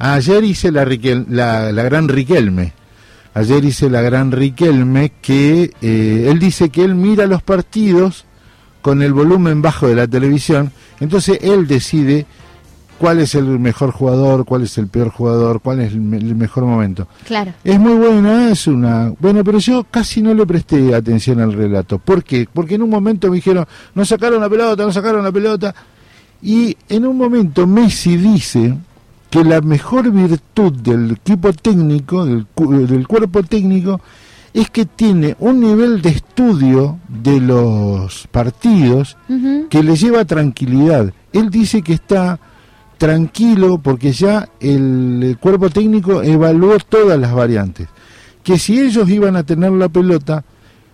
Ayer hice la, la, la gran Riquelme. Ayer hice la gran Riquelme que eh, él dice que él mira los partidos con el volumen bajo de la televisión, entonces él decide cuál es el mejor jugador, cuál es el peor jugador, cuál es el, mejor momento. Claro. Es muy buena, es una... Bueno, pero yo casi no le presté atención al relato. ¿Por qué? Porque en un momento me dijeron, no sacaron la pelota, no sacaron la pelota. Y en un momento Messi dice que la mejor virtud del equipo técnico, del, del cuerpo técnico, es que tiene un nivel de estudio de los partidos que le lleva tranquilidad. Él dice que está tranquilo porque ya el, cuerpo técnico evaluó todas las variantes. Que si ellos iban a tener la pelota,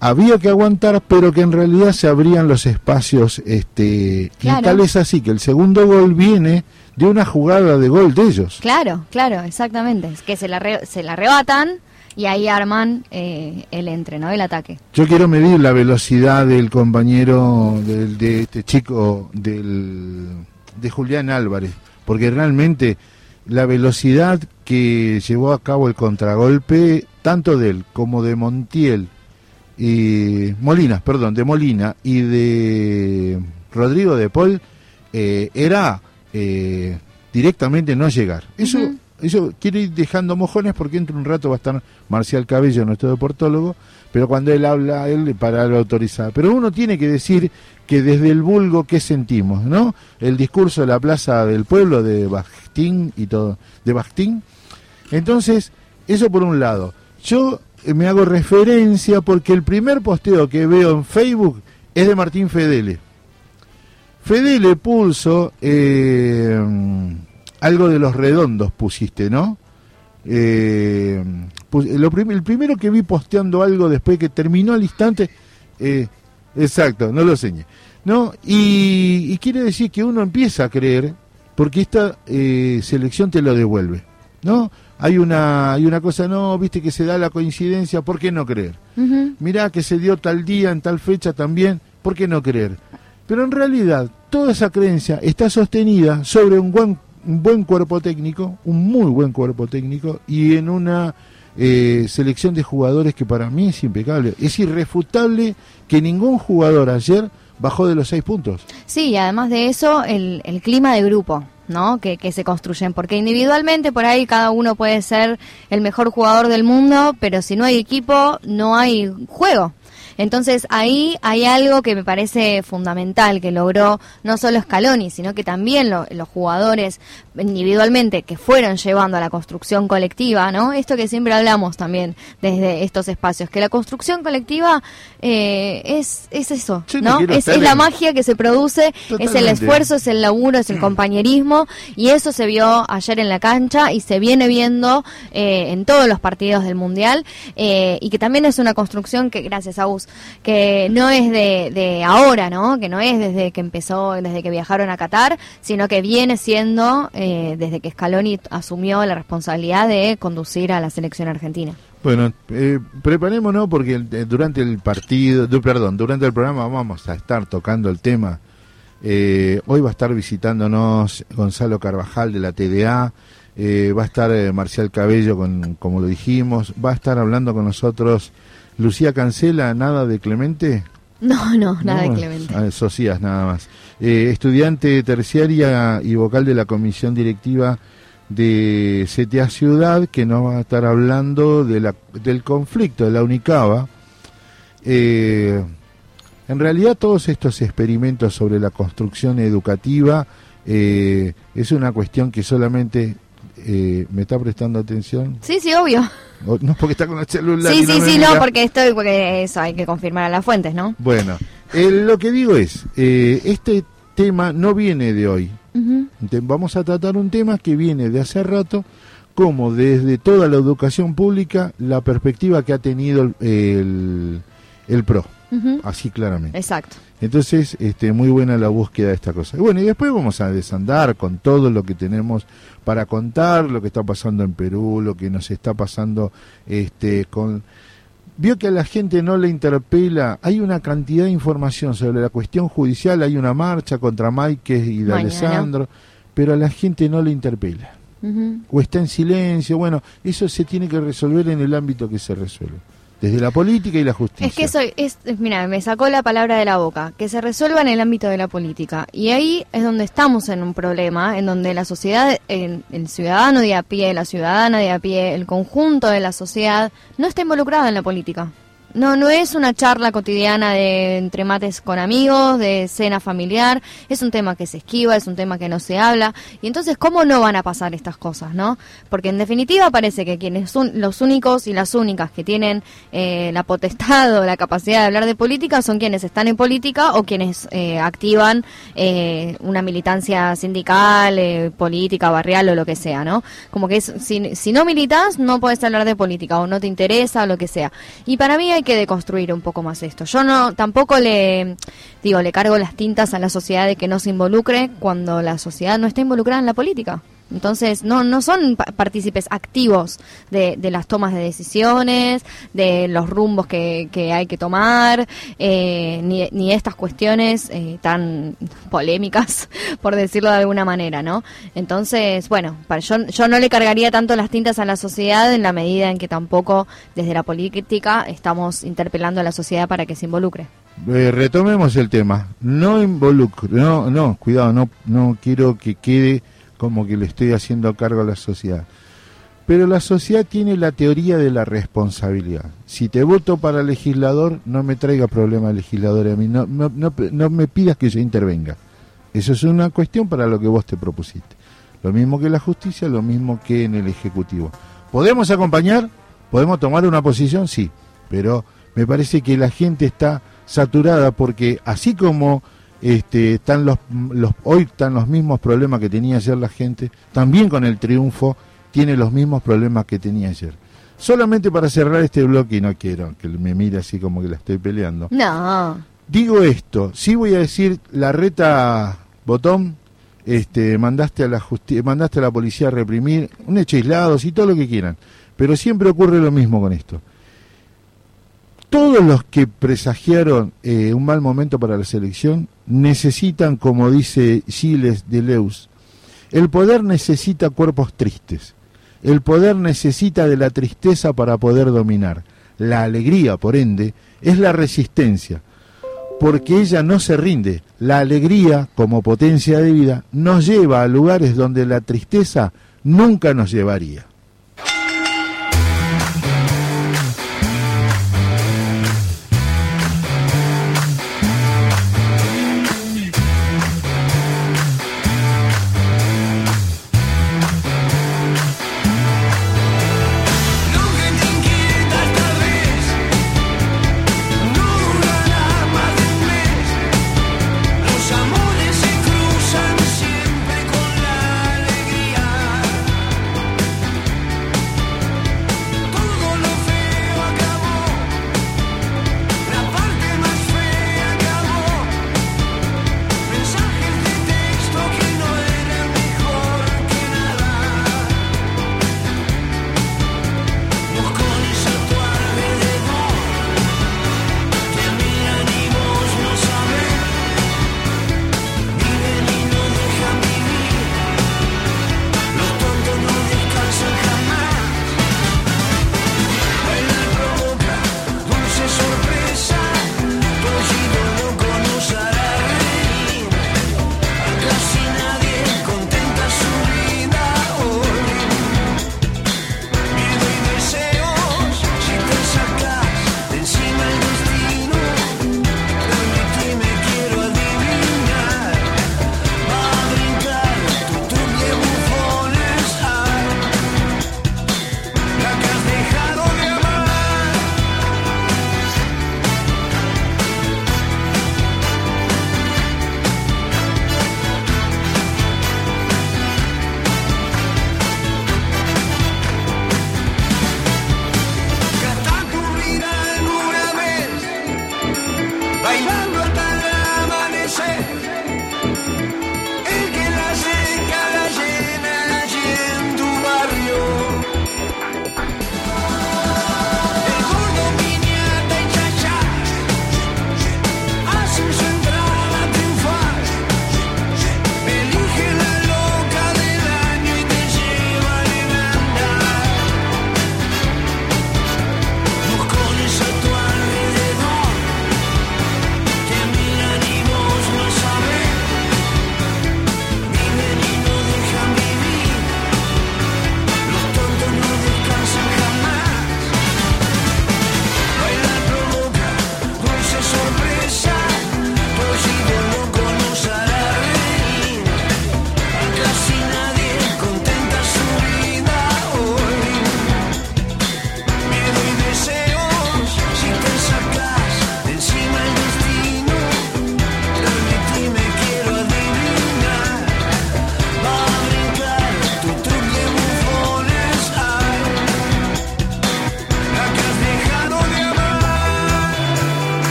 había que aguantar, pero que en realidad se abrían los espacios. Este, Y tal es así que el segundo gol viene de una jugada de gol de ellos. Claro, claro, exactamente. Es que se la, se la arrebatan y ahí arman eh, el entre, ¿no? El ataque. Yo quiero medir la velocidad del compañero, de este chico, del, de Julián Álvarez porque realmente la velocidad que llevó a cabo el contragolpe, tanto de él como de Montiel, y Molina, perdón, de Molina y de Rodrigo de Paul, eh, era eh, directamente no llegar. Eso, eso quiere ir dejando mojones porque entre un rato va a estar Marcial Cabello, nuestro deportólogo, pero cuando él habla, él para lo autorizado. Pero uno tiene que decir que desde el vulgo, ¿qué sentimos? ¿no? El discurso de la Plaza del Pueblo de Bastín y todo, de Bastín. Entonces, eso por un lado. Yo me hago referencia porque el primer posteo que veo en Facebook es de Martín Fedele. Fedele pulso eh, algo de los redondos pusiste, ¿no? Eh, el primero que vi posteando algo después que terminó al instante, eh, exacto, no lo señé. ¿no? Y, quiere decir que uno empieza a creer, porque esta eh, selección te lo devuelve, ¿no? Hay una, hay una cosa, no, viste que se da la coincidencia, ¿por qué no creer? Mirá que se dio tal día, en tal fecha también, ¿por qué no creer? Pero en realidad, toda esa creencia está sostenida sobre un buen, un buen cuerpo técnico, un muy buen cuerpo técnico, y en una eh, selección de jugadores que para mí es impecable. Es irrefutable que ningún jugador ayer bajó de los seis puntos. Sí, y además de eso, el, el clima de grupo. ¿No? Que, que, se construyen, porque individualmente por ahí cada uno puede ser el mejor jugador del mundo, pero si no hay equipo, no hay juego. Entonces ahí hay algo que me parece fundamental que logró no solo Scaloni, sino que también los jugadores individualmente que fueron llevando a la construcción colectiva, ¿no? Esto que siempre hablamos también desde estos espacios, que la construcción colectiva eh, es, es eso, ¿no? Es, la magia que se produce, es el esfuerzo, es el laburo, es el compañerismo y eso se vio ayer en la cancha y se viene viendo eh, en todos los partidos del Mundial eh, y que también es una construcción que, gracias a vos que no es de, de ahora, ¿no? Que no es desde que empezó, desde que viajaron a Qatar, sino que viene siendo eh, desde que Scaloni asumió la responsabilidad de conducir a la selección argentina. Bueno, eh, preparémonos porque eh, durante el partido, perdón, durante el programa vamos a estar tocando el tema. Eh, hoy va a estar visitándonos Gonzalo Carvajal de la TDA, va a estar Marcial Cabello, con, como lo dijimos, va a estar hablando con nosotros Lucía Cancela, nada de Clemente. No, no, nada de Clemente. Ah, Socias, nada más. Eh, estudiante terciaria y vocal de la comisión directiva de CTA Ciudad, que nos va a estar hablando de la, del conflicto de la UNICABA. Eh, en realidad todos estos experimentos sobre la construcción educativa eh, es una cuestión que solamente eh, ¿me está prestando atención? Sí, sí, obvio. No porque está con el celular. Sí, sí, sí, no, porque estoy, porque eso hay que confirmar a las fuentes, ¿no? Bueno, lo que digo es, eh, este tema no viene de hoy. Vamos a tratar un tema que viene de hace rato, como desde toda la educación pública, la perspectiva que ha tenido el, el PRO. Así claramente. Exacto. Entonces, este, muy buena la búsqueda de esta cosa. Y bueno, y después vamos a desandar con todo lo que tenemos para contar, lo que está pasando en Perú, lo que nos está pasando este, con... Vio que a la gente no le interpela, hay una cantidad de información sobre la cuestión judicial, hay una marcha contra Maike y de Alessandro, pero a la gente no le interpela. o está en silencio. Bueno, eso se tiene que resolver en el ámbito que se resuelve desde la política y la justicia. Es que soy, es, mira, me sacó la palabra de la boca, que se resuelva en el ámbito de la política. Y ahí es donde estamos en un problema, en donde la sociedad, el, el ciudadano de a pie, la ciudadana de a pie, el conjunto de la sociedad, no está involucrado en la política. No, no es una charla cotidiana de entre mates con amigos, de cena familiar, es un tema que se esquiva, es un tema que no se habla, y entonces cómo no van a pasar estas cosas, ¿no? Porque en definitiva parece que quienes son los únicos y las únicas que tienen eh, la potestad o la capacidad de hablar de política son quienes están en política o quienes eh, activan eh, una militancia sindical, política, barrial o lo que sea, ¿no? Como que es, si, si no militas no puedes hablar de política o no te interesa o lo que sea. Y para mí hay que deconstruir un poco más esto. Yo no tampoco le digo, le cargo las tintas a la sociedad de que no se involucre cuando la sociedad no está involucrada en la política. Entonces, no, no son partícipes activos de, de, las tomas de decisiones, de los rumbos que, que hay que tomar, eh, ni, ni estas cuestiones eh, tan polémicas, por decirlo de alguna manera, ¿no? Entonces, bueno, para, yo, yo no le cargaría tanto las tintas a la sociedad en la medida en que tampoco desde la política estamos interpelando a la sociedad para que se involucre. Eh, retomemos el tema. No involucre, no, no, cuidado, no, no quiero que quede como que le estoy haciendo cargo a la sociedad. Pero la sociedad tiene la teoría de la responsabilidad. Si te voto para legislador, no me traiga problema legislador a mí, no, no, no, me pidas que yo intervenga. Eso es una cuestión para lo que vos te propusiste. Lo mismo que la justicia, lo mismo que en el Ejecutivo. ¿Podemos acompañar? ¿Podemos tomar una posición? Sí, pero me parece que la gente está saturada porque así como este, están los, los, hoy están los mismos problemas que tenía ayer la gente, también con el triunfo tiene los mismos problemas que tenía ayer. Solamente para cerrar este bloque, y no quiero que me mire así como que la estoy peleando. No. Digo esto, sí voy a decir, la reta botón, este, mandaste a la mandaste a la policía a reprimir, un hecho aislado, y todo lo que quieran. Pero siempre ocurre lo mismo con esto todos los que presagiaron eh, un mal momento para la selección necesitan, como dice Gilles Leus, el poder necesita cuerpos tristes, el poder necesita de la tristeza para poder dominar. La alegría, por ende, es la resistencia, porque ella no se rinde. La alegría, como potencia de vida, nos lleva a lugares donde la tristeza nunca nos llevaría.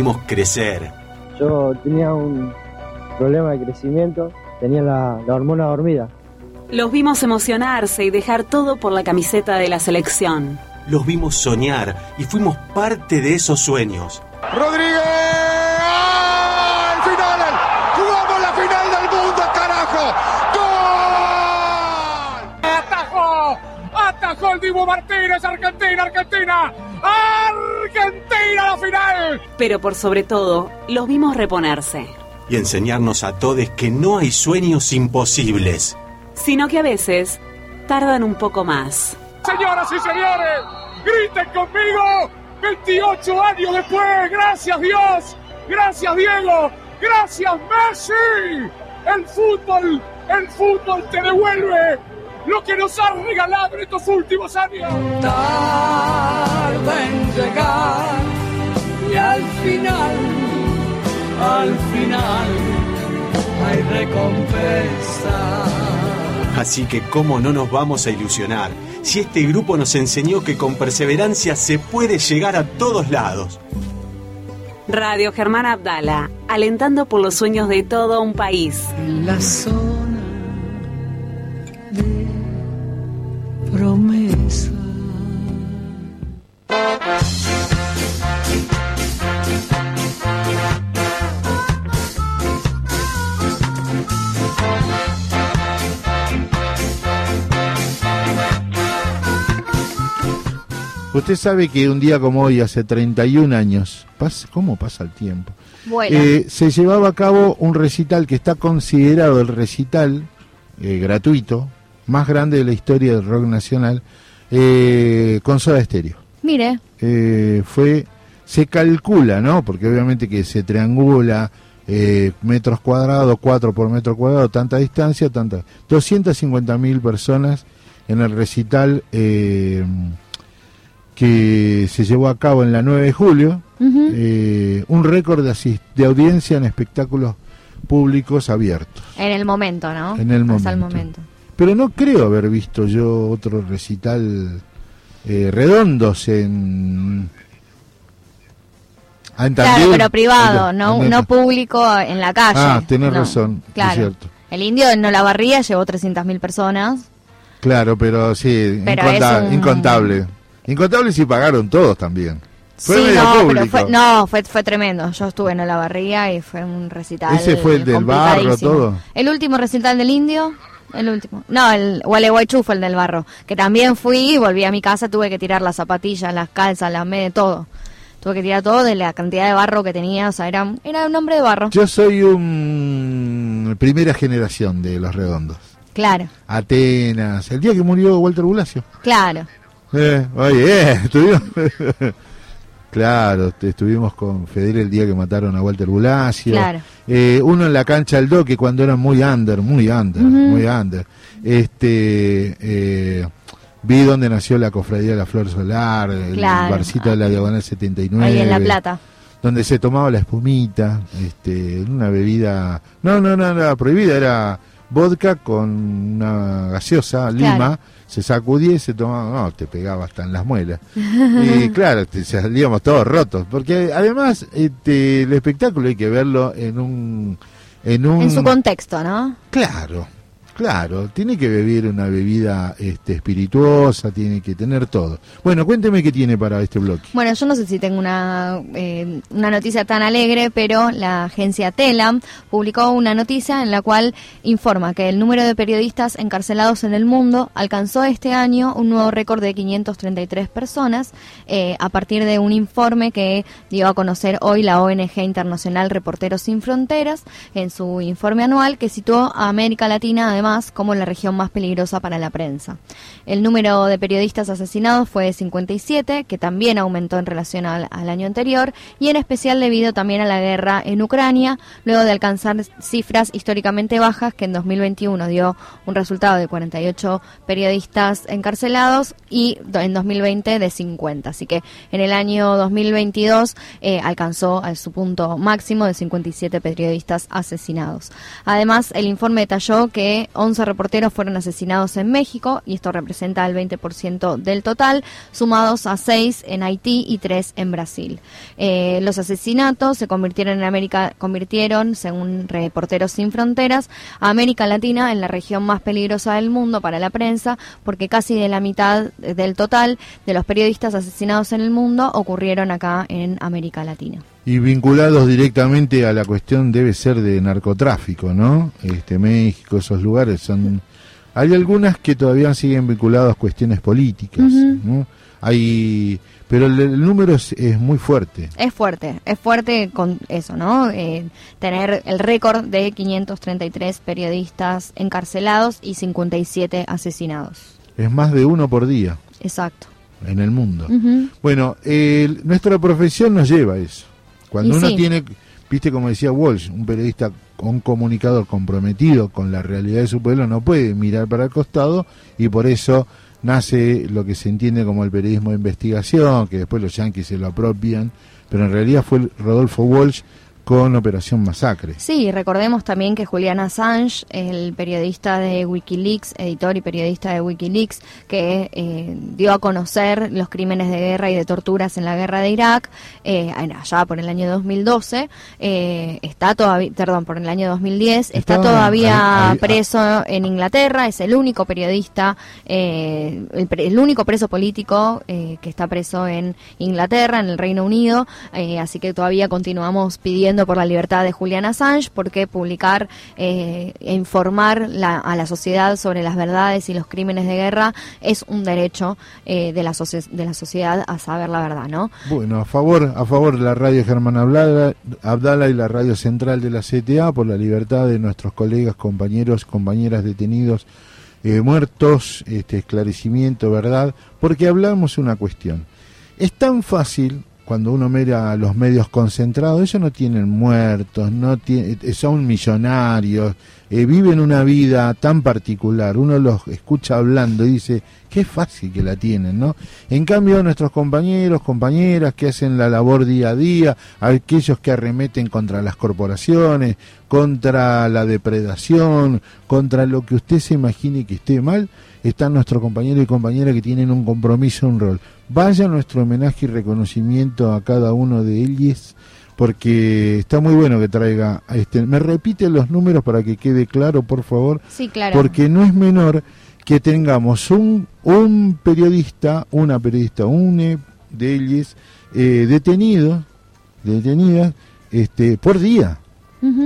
Vimos crecer. Yo tenía un problema de crecimiento, tenía la, la hormona dormida. Los vimos emocionarse y dejar todo por la camiseta de la selección. Los vimos soñar y fuimos parte de esos sueños. Rodríguez. ¡Ah! ¡El final! ¡Jugamos la final del mundo, carajo! ¡Gol! ¡Atajó! ¡Atajó el Dibu Martínez! ¡Argentina, Argentina! Pero por sobre todo, los vimos reponerse. Y enseñarnos a todos que no hay sueños imposibles. Sino que a veces tardan un poco más. Señoras y señores, griten conmigo. 28 años después, gracias Dios, gracias Diego, gracias Messi. El fútbol, el fútbol te devuelve lo que nos ha regalado en estos últimos años. Tarda en llegar y al final, al final hay recompensa. Así que cómo no nos vamos a ilusionar si este grupo nos enseñó que con perseverancia se puede llegar a todos lados. Radio Germán Abdala, alentando por los sueños de todo un país. La zona Usted sabe que un día como hoy, hace 31 años, ¿cómo pasa el tiempo? Bueno, Eh, se llevaba a cabo un recital que está considerado el recital eh, gratuito más grande de la historia del rock nacional eh, con Soda Stereo. mire, fue, se calcula, ¿no? Porque obviamente que se triangula metros cuadrados, 4 por metro cuadrado, tanta distancia, tanta... 250 mil personas en el recital que se llevó a cabo en la 9 de julio, eh, un récord de, de audiencia en espectáculos públicos abiertos. en el momento, ¿no? En el Hasta el momento. momento. Pero no creo haber visto yo otro recital eh, redondos en... Ah, en Claro, pero privado, En- no, en- no público en la calle. Ah, tenés No, razón, es Claro. cierto. El indio en No la barría llevó 300.000 personas. Claro, pero sí, Pero inconta- es un- incontable. Incontable si pagaron todos también. Fue sí, medio no, pero público. fue, no, fue, fue tremendo. Yo estuve en No la barría y fue un recital. ¿Ese fue el del barro, todo? El último recital del indio. El último. No, el Gualeguaychú fue el del barro. Que también fui y volví a mi casa. Tuve que tirar las zapatillas, las calzas, las medias, todo. Tuve que tirar todo de la cantidad de barro que tenía. O sea, era, era un hombre de barro. Yo soy un primera generación de Los Redondos. Claro, Atenas, el día que murió Walter Bulacio. claro. Eh, oye, eh, estuvimos... claro, estuvimos con Federico el día que mataron a Walter Bulacio. Claro. Eh, uno en la cancha del Doque cuando era muy under, muy under, muy under. Este, eh, vi donde nació la cofradía de la Flor Solar, el Claro. barcito de la Diagonal 79. Ahí en La Plata. Donde se tomaba la espumita, este, una bebida... No, no, no, era prohibida, era vodka con una gaseosa, lima. Se sacudía y se tomaba, no, te pegaba hasta en las muelas. y claro, te- salíamos todos rotos, porque además este, el espectáculo hay que verlo en un... En, un, En su contexto, ¿no? Claro, claro, tiene que beber una bebida este, espirituosa, tiene que tener todo. Bueno, cuénteme qué tiene para este bloque. Bueno, yo no sé si tengo una, eh, una noticia tan alegre, pero la agencia Telam publicó una noticia en la cual informa que el número de periodistas encarcelados en el mundo alcanzó este año un nuevo récord de 533 personas eh, a partir de un informe que dio a conocer hoy la ONG internacional Reporteros Sin Fronteras en su informe anual que situó a América Latina además como la región más peligrosa para la prensa. El número de periodistas asesinados fue de 57, que también aumentó en relación al, año anterior, y en especial debido también a la guerra en Ucrania, luego de alcanzar cifras históricamente bajas, que en 2021 dio un resultado de 48 periodistas encarcelados y en 2020 de 50. Así que en el año 2022 eh, alcanzó a su punto máximo de 57 periodistas asesinados. Además, el informe detalló que 11 reporteros fueron asesinados en México, y esto representa el 20% del total, sumados a 6 en Haití y 3 en Brasil. Eh, los asesinatos se convirtieron en América, convirtieron, según Reporteros Sin Fronteras, a América Latina en la región más peligrosa del mundo para la prensa, porque casi de la mitad del total de los periodistas asesinados en el mundo ocurrieron acá en América Latina. Y vinculados directamente a la cuestión debe ser de narcotráfico, ¿no? Este México, esos lugares son hay algunas que todavía siguen vinculados a cuestiones políticas, ¿no? Hay pero el, el número es, es muy fuerte. Es fuerte, es fuerte con eso, ¿no? Eh, tener el récord de 533 periodistas encarcelados y 57 asesinados. Es más de uno por día Exacto. en el mundo. Bueno, el- nuestra profesión nos lleva a eso. Cuando Y uno sí. tiene, viste como decía Walsh, un periodista, un comunicador comprometido con la realidad de su pueblo, no puede mirar para el costado y por eso nace lo que se entiende como el periodismo de investigación, que después los yanquis se lo apropian, pero en realidad fue Rodolfo Walsh con Operación Masacre. Sí, recordemos también que Julian Assange, el periodista de Wikileaks, editor y periodista de Wikileaks, que eh, dio a conocer los crímenes de guerra y de torturas en la guerra de Irak, eh, allá por el año 2012, eh, está todavía, perdón, por el año 2010, está Estaba todavía ahí- ahí- preso en Inglaterra, es el único periodista, eh, el, el único preso político eh, que está preso en Inglaterra, en el Reino Unido, eh, así que todavía continuamos pidiendo por la libertad de Julian Assange, porque publicar e informar a la sociedad sobre las verdades y los crímenes de guerra es un derecho eh, de, la de la sociedad a saber la verdad, ¿no? Bueno, a favor, a favor de la radio Germán Abdala, y la radio central de la CTA por la libertad de nuestros colegas, compañeros, compañeras detenidos, eh, muertos, este esclarecimiento, verdad, porque hablamos una cuestión. Es tan fácil cuando uno mira a los medios concentrados, ellos no tienen muertos, no tiene- eh, son millonarios, eh, viven una vida tan particular, uno los escucha hablando y dice, qué fácil que la tienen, ¿no? En cambio, nuestros compañeros, compañeras que hacen la labor día a día, aquellos que arremeten contra las corporaciones, contra la depredación, contra lo que usted se imagine que esté mal, están nuestros compañeros y compañeras que tienen un compromiso, un rol. Vaya nuestro homenaje y reconocimiento a cada uno de ellos, porque está muy bueno que traiga este. ¿Me repite los números para que quede claro, por favor? Sí, claro. Porque no es menor que tengamos un, un periodista, una periodista, une de ellos, eh, detenidos, detenidas, este, por día,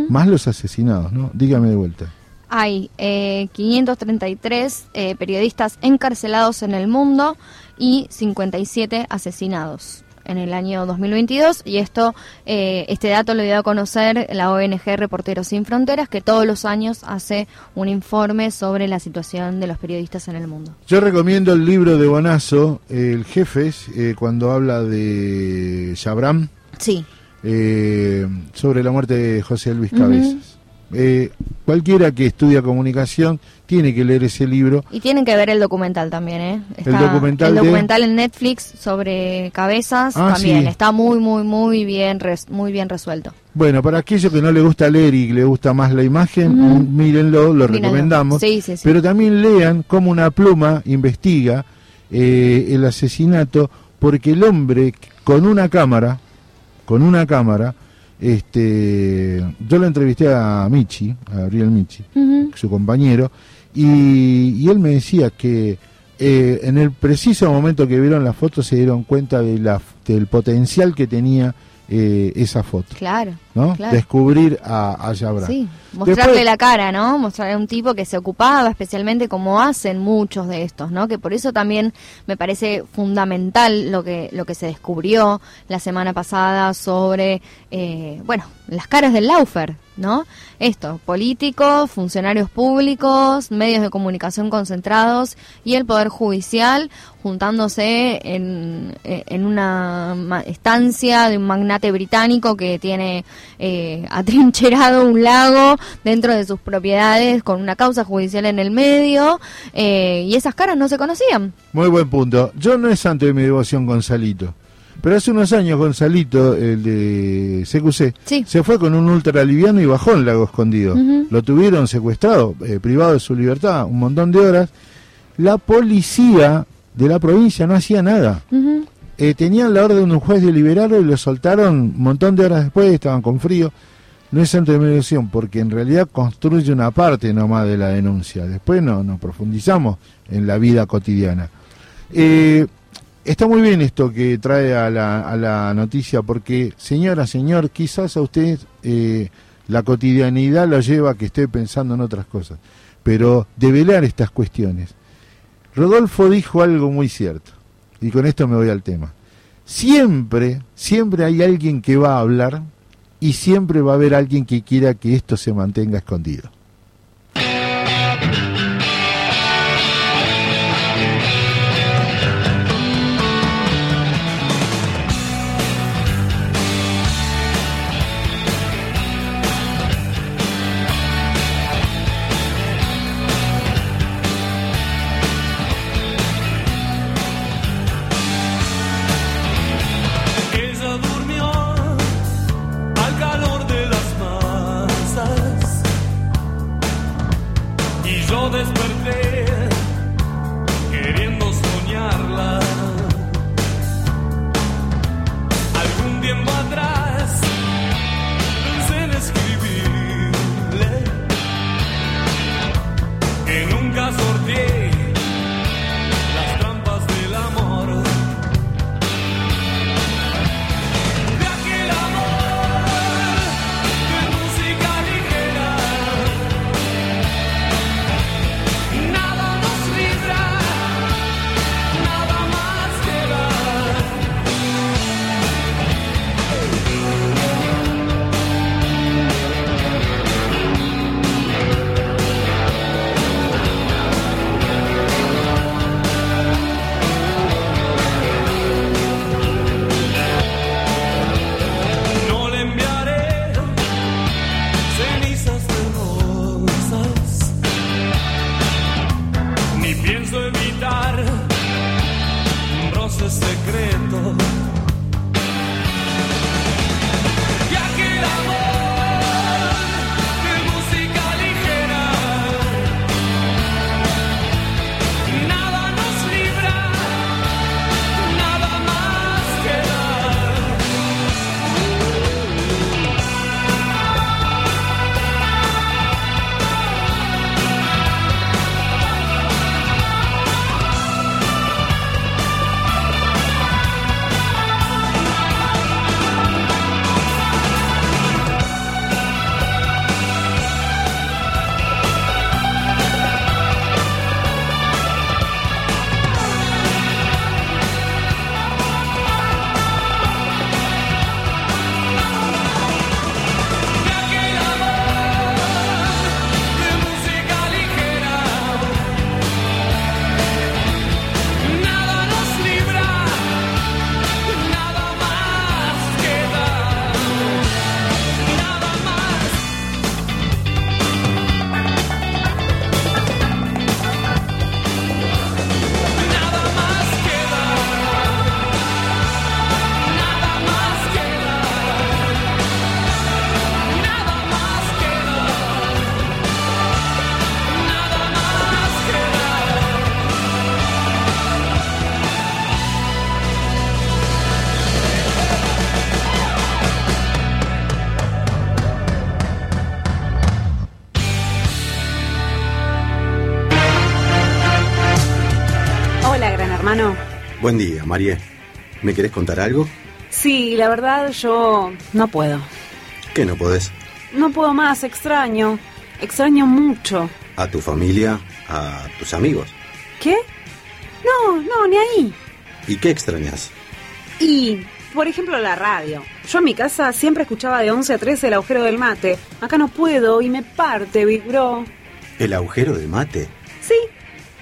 más los asesinados, ¿no? Dígame de vuelta. Hay eh, 533 eh, periodistas encarcelados en el mundo y 57 asesinados en el año 2022 y esto eh, este dato lo dio a conocer la ONG Reporteros Sin Fronteras que todos los años hace un informe sobre la situación de los periodistas en el mundo. Yo recomiendo el libro de Bonazo, El Jefes, eh, cuando habla de Shabram, Sí, eh, sobre la muerte de José Luis. Cabezas. Eh, cualquiera que estudia comunicación tiene que leer ese libro. y tienen que ver el documental también, ¿eh? El documental el de- documental en Netflix sobre cabezas Ah, también sí. está muy muy muy bien res- muy bien resuelto. Bueno, para aquellos que no le gusta leer y le gusta más la imagen, Ujú. mírenlo, lo Mírenlo. recomendamos. Sí, sí, sí. Pero también lean cómo una pluma investiga eh, el asesinato, porque el hombre con una cámara, con una cámara, este, yo lo entrevisté a Michi, a Gabriel Michi, su compañero, y, y él me decía que eh, en el preciso momento que vieron la foto se dieron cuenta de la, del potencial que tenía eh, esa foto, Claro. ¿No? claro. Descubrir a, a Yabra. Sí, mostrarle Después- la cara, ¿no? Mostrarle a un tipo que se ocupaba, especialmente como hacen muchos de estos, ¿no? Que por eso también me parece fundamental lo que lo que se descubrió la semana pasada sobre, eh, bueno, las caras del Laufer, ¿no? Esto, políticos, funcionarios públicos, medios de comunicación concentrados y el Poder Judicial juntándose en, en una estancia de un magnate británico que tiene eh, atrincherado un lago dentro de sus propiedades con una causa judicial en el medio eh, y esas caras no se conocían. Muy buen punto. Yo no es santo de mi devoción Gonzalito, Pero hace unos años Gonzalito, el de CQC, Sí. se fue con un ultra liviano y bajó en Lago Escondido. Lo tuvieron secuestrado, eh, privado de su libertad, un montón de horas. La policía de la provincia no hacía nada. Eh, tenían la orden de un juez de liberarlo y lo soltaron un montón de horas después, estaban con frío. No es antimigración, porque en realidad construye una parte nomás de la denuncia. Después no nos profundizamos en la vida cotidiana. Eh, está muy bien esto que trae a la, a la noticia, porque, señora, señor, quizás a usted eh, la cotidianidad lo lleva a que esté pensando en otras cosas. Pero develar estas cuestiones. Rodolfo dijo algo muy cierto, y con esto me voy al tema. Siempre, siempre hay alguien que va a hablar y siempre va a haber alguien que quiera que esto se mantenga escondido. Buen día, María. ¿Me querés contar algo? Sí, la verdad yo no puedo. ¿Qué no podés? No puedo más, extraño. Extraño mucho. ¿A tu familia? ¿A tus amigos? ¿Qué? No, no, ni ahí. ¿Y qué extrañas? Y, por ejemplo, la radio. Yo en mi casa siempre escuchaba de 11 a 13 el agujero del mate. Acá no puedo y me parte, Big Bro. ¿El agujero del mate? Sí,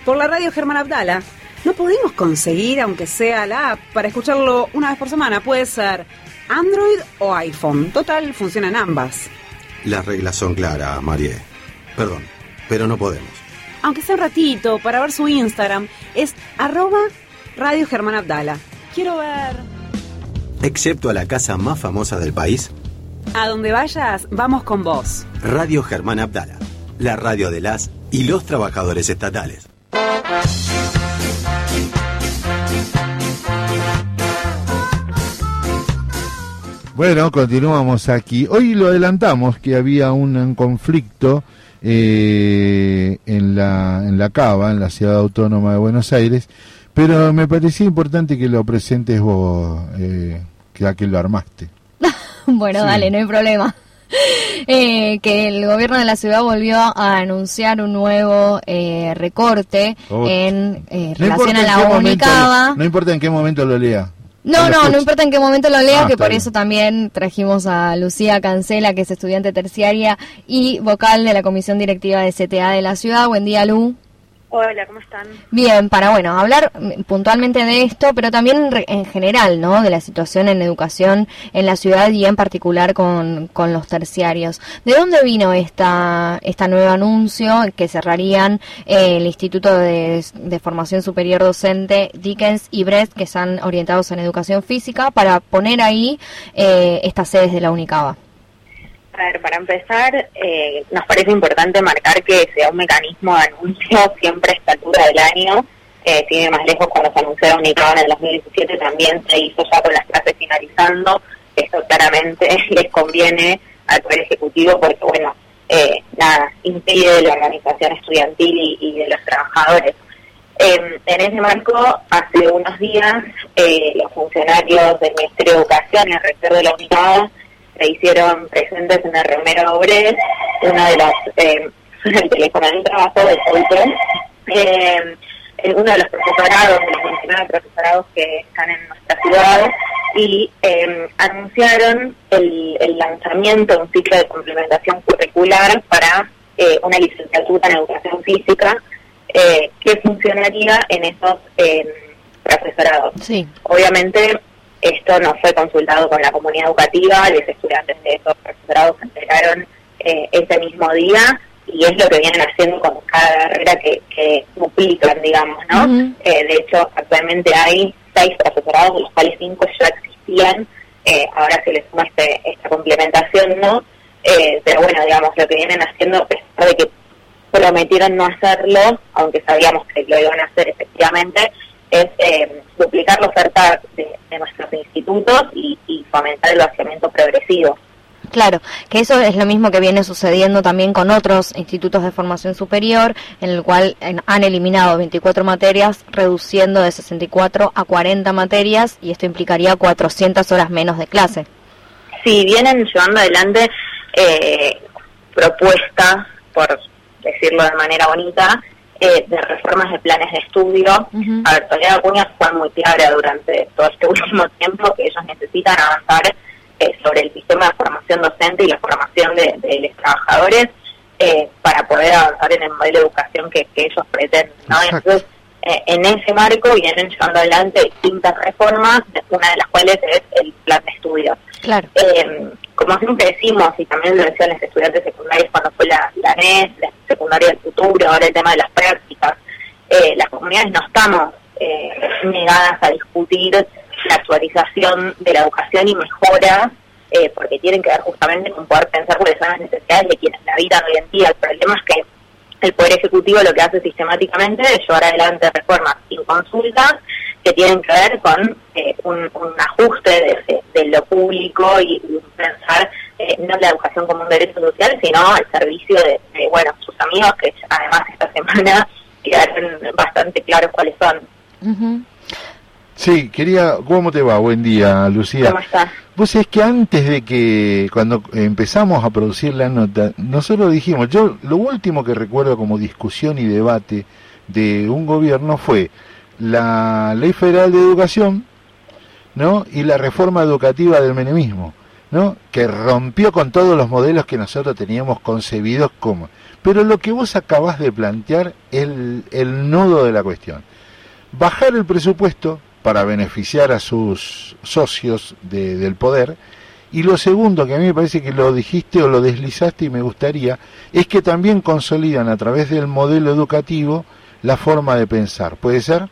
por la radio Germán Abdala. No pudimos conseguir, aunque sea la app, para escucharlo una vez por semana. Puede ser Android o iPhone. Total, funcionan ambas. Las reglas son claras, María. Perdón, pero no podemos. Aunque sea un ratito, para ver su Instagram, es arroba Radio Germán Abdala. Quiero ver... excepto a la casa más famosa del país? A donde vayas, vamos con vos. Radio Germán Abdala, la radio de las y los trabajadores estatales. Bueno, continuamos aquí. Hoy lo adelantamos que había un, conflicto eh, en, la, en la Cava, en la ciudad autónoma de Buenos Aires, pero me parecía importante que lo presentes vos, eh, que a que lo armaste. bueno, Sí. dale, no hay problema. Eh, que el gobierno de la ciudad volvió a anunciar un nuevo eh, recorte Oh. en eh, No relación a la momento Unicaba. no importa en qué momento lo lea. No, no, no importa en qué momento lo lea, Ah, que por bien. eso también trajimos a Lucía Cancela, que es estudiante terciaria y vocal de la comisión directiva de CTA de la ciudad. Buen día, Lu. Hola, ¿cómo están? Bien, para bueno, hablar puntualmente de esto, pero también en general, ¿no? De la situación en educación en la ciudad y en particular con, con los terciarios. ¿De dónde vino esta, esta nuevo anuncio que cerrarían eh, el Instituto de, de Formación Superior Docente Dickens y Brest, que están orientados en educación física, para poner ahí eh, estas sedes de la Unicaba? Ver, para empezar, eh, nos parece importante marcar que sea un mecanismo de anuncio siempre a esta altura del año. Eh, sigue más lejos cuando se anunció la Unicaba en el 2017, también se hizo ya con las clases finalizando. Esto claramente les conviene al Poder Ejecutivo porque, bueno, eh, nada, impide la organización estudiantil y, de los trabajadores. Eh, en ese marco, hace unos días, eh, los funcionarios del Ministerio de Educación y el rector de la Unicaba se hicieron presentes en el Romero Obres, uno de los, eh, el teléfono de trabajo de Solten, eh, eh, uno de los profesorados, de los 29 profesorados que están en nuestra ciudad, y eh, anunciaron el, el lanzamiento de un ciclo de complementación curricular para eh, una licenciatura en educación física eh, que funcionaría en esos profesorados. Sí. Obviamente esto no fue consultado con la comunidad educativa, los estudiantes de esos profesorados se enteraron eh, ese mismo día y es lo que vienen haciendo con cada carrera que, que duplican, digamos, ¿no? Eh, de hecho, actualmente hay seis profesorados, de los cuales cinco ya existían, eh, ahora se les suma este, esta complementación, ¿no? Pero bueno, digamos, lo que vienen haciendo, a pesar de que prometieron no hacerlo, aunque sabíamos que lo iban a hacer efectivamente, es eh, duplicar la oferta de, de nuestros institutos y, y fomentar el vaciamiento progresivo. Claro, que eso es lo mismo que viene sucediendo también con otros institutos de formación superior, en el cual han eliminado 24 materias, reduciendo de 64 a 40 materias, y esto implicaría 400 horas menos de clase. Sí, vienen llevando adelante eh, propuestas, por decirlo de manera bonita, eh, de reformas de planes de estudio. Ujú. A ver, Soledad Acuña fue muy clara durante todo este último tiempo que ellos necesitan avanzar eh, sobre el sistema de formación docente y la formación de, de los trabajadores eh, para poder avanzar en el modelo de educación que, que ellos pretenden. Entonces, en ese marco vienen llevando adelante distintas reformas, una de las cuales es el plan de estudio. Claro. Como siempre decimos, y también lo decían los estudiantes secundarios cuando fue la, la NES, la secundaria del futuro, ahora el tema de las prácticas, eh, las comunidades no estamos eh, negadas a discutir la actualización de la educación y mejora, eh, porque tienen que ver justamente con poder pensar cuáles son las necesidades de quienes la habitan hoy en día. El problema es que el Poder Ejecutivo lo que hace sistemáticamente es llevar adelante reformas sin consultas que tienen que ver con eh, un, un ajuste de, lo público y, y pensar eh, no la educación como un derecho social, sino al servicio de, de, bueno, sus amigos, que además esta semana quedaron bastante claros cuáles son. Sí, quería, ¿cómo te va? Buen día, Lucía. ¿Cómo estás? Vos sabés que antes de que, cuando empezamos a producir la nota, nosotros dijimos, yo lo último que recuerdo como discusión y debate de un gobierno fue la Ley Federal de Educación, ¿no? Y la reforma educativa del menemismo, ¿no? Que rompió con todos los modelos que nosotros teníamos concebidos como. Pero lo que vos acabás de plantear es el, el nudo de la cuestión. Bajar el presupuesto para beneficiar a sus socios de- del poder. Y lo segundo, que a mí me parece que lo dijiste o lo deslizaste y me gustaría, es que también consolidan a través del modelo educativo la forma de pensar. ¿Puede ser?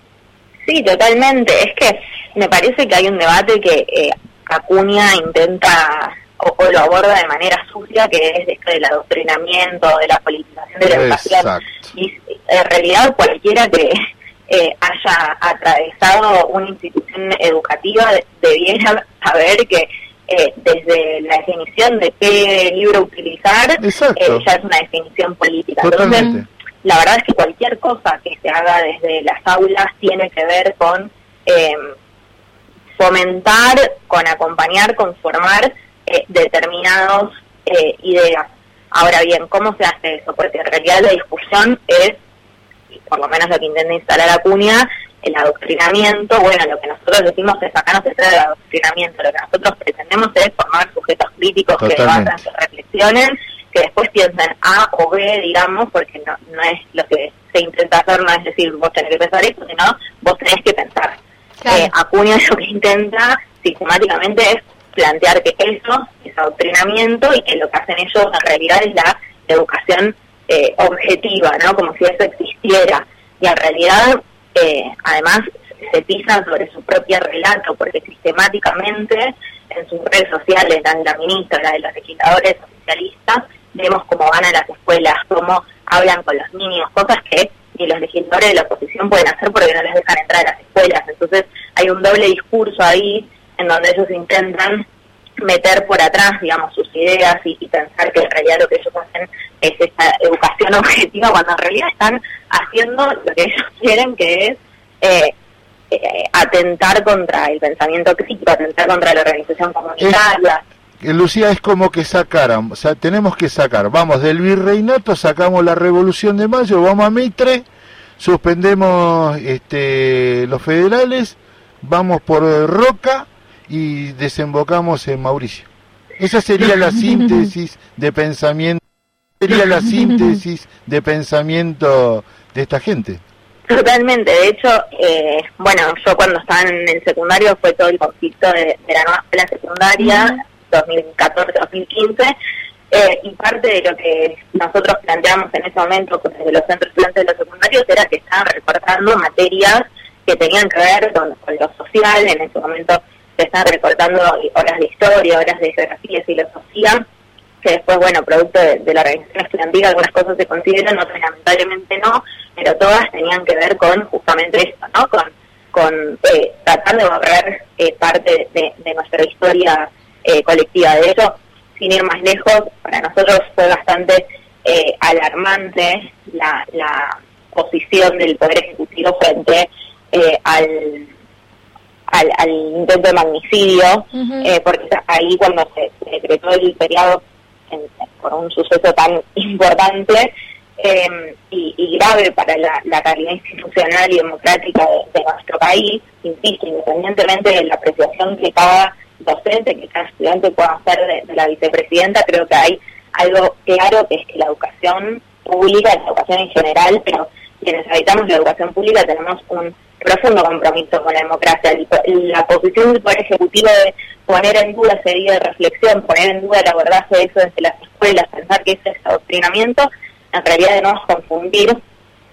Sí, totalmente. Es que me parece que hay un debate que eh, Acuña intenta o, o lo aborda de manera sucia, que es esto del adoctrinamiento, de la politización de la educación. Exacto. Y en realidad cualquiera que eh, haya atravesado una institución educativa de- debiera saber que eh, desde la definición de qué libro utilizar eh, ya es una definición política. Totalmente. Entonces, la verdad es que cualquier cosa que se haga desde las aulas tiene que ver con eh, fomentar, con acompañar, con formar eh, determinados eh, ideas. Ahora bien, ¿cómo se hace eso? Porque en realidad la discusión es, y por lo menos lo que intenta instalar Acuña, el adoctrinamiento, bueno, lo que nosotros decimos es acá no se trata de adoctrinamiento, lo que nosotros pretendemos es formar sujetos críticos que debatan, que reflexionen, que después piensen A o B, digamos, porque no, no es lo que se intenta hacer, no es decir vos tenés que pensar esto, sino vos tenés que pensar. Claro. Eh, Acuña lo que intenta sistemáticamente es plantear que eso es adoctrinamiento y que lo que hacen ellos en realidad es la educación eh, objetiva, ¿no? Como si eso existiera. Y en realidad, eh, además, se pisan sobre su propio relato, porque sistemáticamente en sus redes sociales, la de la ministra, la de los legisladores oficialistas, vemos cómo van a las escuelas, cómo hablan con los niños, cosas que ni los legisladores de la oposición pueden hacer porque no les dejan entrar a las escuelas. Entonces hay un doble discurso ahí en donde ellos intentan meter por atrás, digamos, sus ideas y, pensar que en realidad lo que ellos hacen es esta educación objetiva, cuando en realidad están haciendo lo que ellos quieren, que es eh, eh, atentar contra el pensamiento crítico, atentar contra la organización comunitaria. Que Lucía es como que sacaran, o sea, tenemos que sacar, vamos del virreinato, sacamos la revolución de mayo, vamos a Mitre, suspendemos este, los federales, vamos por eh, Roca y desembocamos en Mauricio. Esa sería la síntesis de pensamiento, sería la síntesis de pensamiento de esta gente. Totalmente, de hecho, eh, bueno, yo cuando estaba en el secundario fue todo el conflicto de, de la nueva escuela secundaria, 2014-2015, eh, y parte de lo que nosotros planteamos en ese momento desde los centros estudiantes de los secundarios era que estaban recortando materias que tenían que ver con, lo social, en ese momento se están recortando horas de historia, horas de geografía y filosofía, que después, bueno, producto de, la organización estudiantil, algunas cosas se consideran, otras lamentablemente no, pero todas tenían que ver con justamente esto, ¿no? Con, con eh, tratar de borrar eh, parte de nuestra historia eh, colectiva. De hecho, sin ir más lejos, para nosotros fue bastante eh, alarmante la, la posición del Poder Ejecutivo frente eh, al, al, al intento de magnicidio, porque ahí cuando se, se decretó el feriado en- por un suceso tan importante eh, y, y grave para la, la calidad institucional y democrática de, de nuestro país, insisto, independientemente de la apreciación que cada docente, que cada estudiante pueda hacer de, la vicepresidenta, creo que hay algo claro que es que la educación pública, la educación en general, pero quienes habitamos la educación pública tenemos un profundo compromiso con la democracia. La posición del Poder Ejecutivo de poner en duda ese día de reflexión, poner en duda el abordaje de eso desde las escuelas, pensar que ese es adoctrinamiento, en realidad no es confundir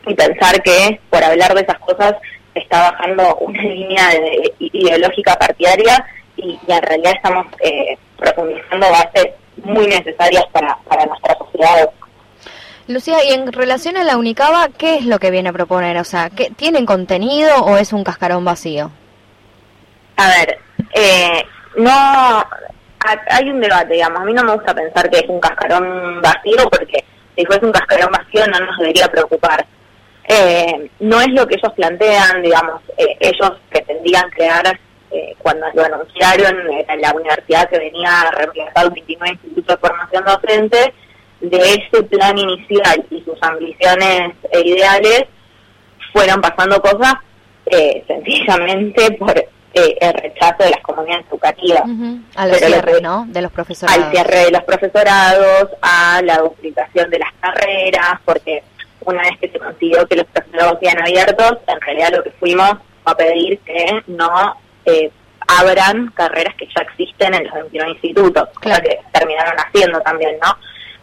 y pensar que por hablar de esas cosas está bajando una línea de- ideológica partidaria y, y en realidad estamos eh, profundizando bases muy necesarias para, para nuestra sociedad. Lucía, y en relación a la Unicaba, ¿qué es lo que viene a proponer? O sea, ¿qué, ¿tienen contenido o es un cascarón vacío? A ver, eh, no ha- hay un debate, digamos. A mí no me gusta pensar que es un cascarón vacío porque si fuese un cascarón vacío no nos debería preocupar. Eh, no es lo que ellos plantean, digamos, eh, ellos pretendían crear, eh, cuando lo anunciaron, era la universidad que venía a reemplazar un 29 Instituto de Formación Docente, de ese plan inicial y sus ambiciones e ideales fueron pasando cosas eh, sencillamente por eh, el rechazo de las comunidades educativas. De los profesorados. al cierre de los profesorados, a la duplicación de las carreras, porque una vez que se consiguió que los profesorados sean abiertos, en realidad lo que fuimos a pedir que no eh, abran carreras que ya existen en los 29 institutos, Claro. que terminaron haciendo también, ¿no?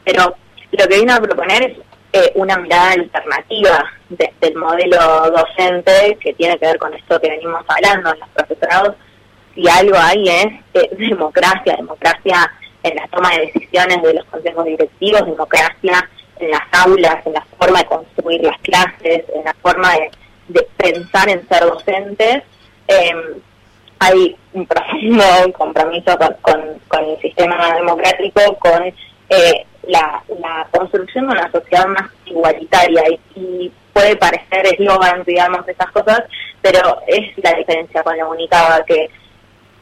Pero lo que vino a proponer es eh, una mirada alternativa de- del modelo docente que tiene que ver con esto que venimos hablando, los profesorados si algo hay es eh, democracia, democracia en la toma de decisiones de los consejos directivos, democracia en las aulas, en la forma de construir las clases, en la forma de, de pensar en ser docentes. Eh, hay un profundo compromiso con, con- con el sistema democrático, con eh, la, la construcción de una sociedad más igualitaria y, y puede parecer eslogan, digamos, esas cosas, pero es la diferencia con la UNICABA que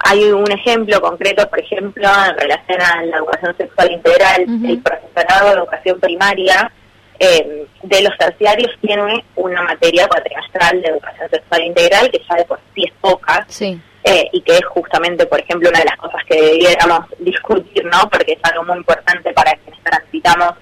hay un ejemplo concreto, por ejemplo, en relación a la educación sexual integral, Ujú. el profesorado de educación primaria eh, de los terciarios tiene una materia cuatrimestral de educación sexual integral que ya de por sí es poca Sí. Eh, y que es justamente, por ejemplo, una de las cosas que debiéramos discutir, ¿no? Porque es algo muy importante para quienes transitamos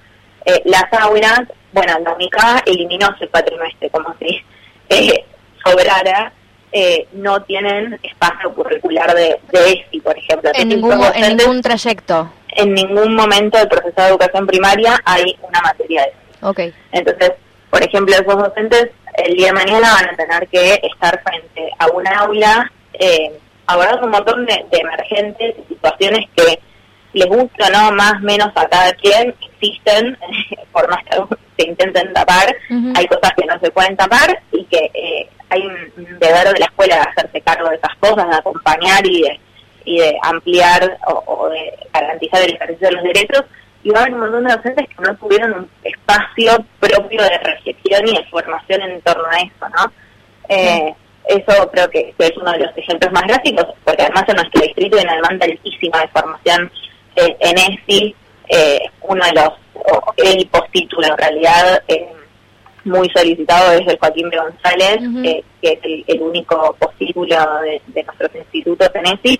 eh, las aulas. Bueno, la UNICA eliminó ese cuatrimestre como si eh, sobrara. eh, no tienen espacio curricular de, de ESI, por ejemplo. En ningún, en ningún trayecto. en ningún momento del proceso de educación primaria hay una materia de ESI. Ok. Entonces, por ejemplo, esos docentes el día de mañana van a tener que estar frente a una aula eh, abordando un montón de, de emergentes y situaciones que les gusta no más menos a cada quien existen por más que se intenten tapar hay cosas que no se pueden tapar y que eh, hay un deber de la escuela de hacerse cargo de esas cosas de acompañar y de y de ampliar o, o de garantizar el ejercicio de los derechos. Y va a haber un montón de docentes que no tuvieron un espacio propio de reflexión y de formación en torno a eso, ¿no? Eh, eso creo que, que es uno de los ejemplos más gráficos, porque además en nuestro distrito hay una demanda altísima de formación eh, en ESI, eh, uno de los, o el postítulo en realidad, eh, muy solicitado es el Joaquín de González, que es el, el único postítulo de, de nuestros institutos en ESI,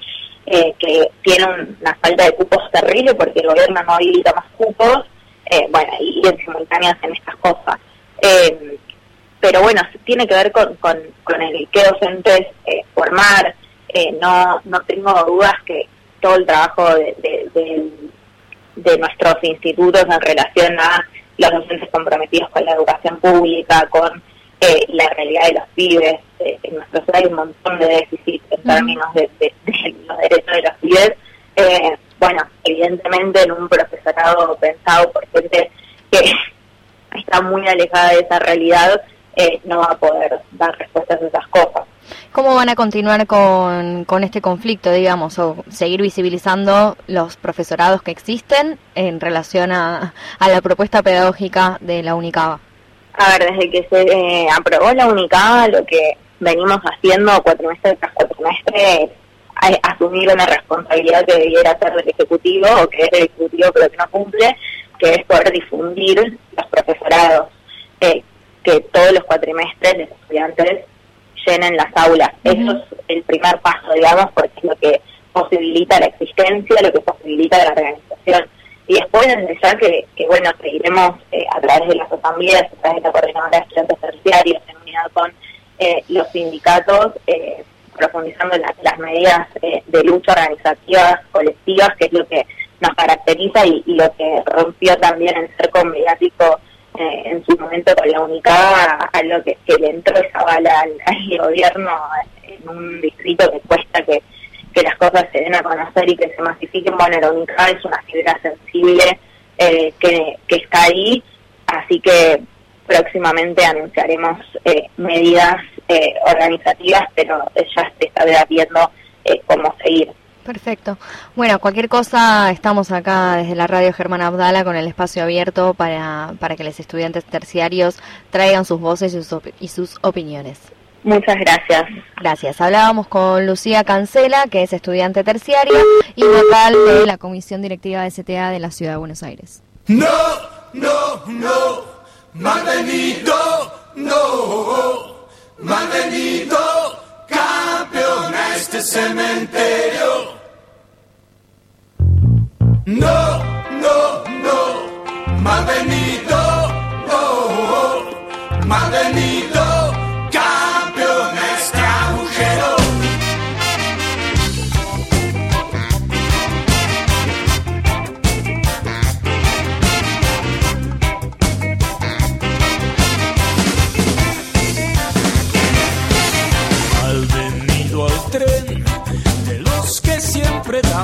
que tiene un- una falta de cupos terrible porque el gobierno no habilita más cupos, bueno, y, y en simultáneas en estas cosas. Pero bueno, tiene que ver con, con, con el qué docentes eh, formar. Eh, no, no tengo dudas que todo el trabajo de, de, de- de nuestros institutos en relación a los docentes comprometidos con la educación pública, con eh, la realidad de los pibes. En ciudad hay un montón de déficit en términos de, los derechos de los pibes. Bueno, evidentemente en un profesorado pensado por gente que está muy alejada de esa realidad, eh, no va a poder dar respuestas a esas cosas. ¿Cómo van a continuar con, con este conflicto, digamos, o seguir visibilizando los profesorados que existen en relación a, a la propuesta pedagógica de la UNICABA? A ver, desde que se eh, aprobó la UNICABA, lo que venimos haciendo cuatrimestre tras cuatrimestre es asumir una responsabilidad que debiera ser del Ejecutivo, o que es del Ejecutivo pero que no cumple, que es poder difundir los profesorados, eh, que todos los cuatrimestres los estudiantes llenen las aulas. Eso es el primer paso, digamos, porque es lo que posibilita la existencia, lo que posibilita la organización. Y después, desde ya que, que bueno, seguiremos eh, a través de las asambleas, a través de la coordinadora de estudiantes terciarios, en unidad con eh, los sindicatos, eh, profundizando en la- las medidas eh, de lucha organizativas, colectivas, que es lo que nos caracteriza y, y lo que rompió también el cerco mediático eh, en su momento con la UNICABA, a lo que, que le entró esa bala al, gobierno en un distrito que cuesta que, que las cosas se den a conocer y que se masifiquen. Bueno, la UNICABA es una fibra sensible eh, que, que está ahí, así que próximamente anunciaremos eh, medidas eh, organizativas, pero ya se está debatiendo cómo seguir. Perfecto. Bueno, cualquier cosa, estamos acá desde la radio Germán Abdala con el espacio abierto para, para que los estudiantes terciarios traigan sus voces y sus, y sus opiniones. Muchas gracias. Gracias. Hablábamos con Lucía Cancela, que es estudiante terciaria y vocal de la Comisión Directiva de CTA de la Ciudad de Buenos Aires. No, no, no, malvenido, no, malvenido, campeón cementerio. No, no, no, malvenido, no, malvenido, campeón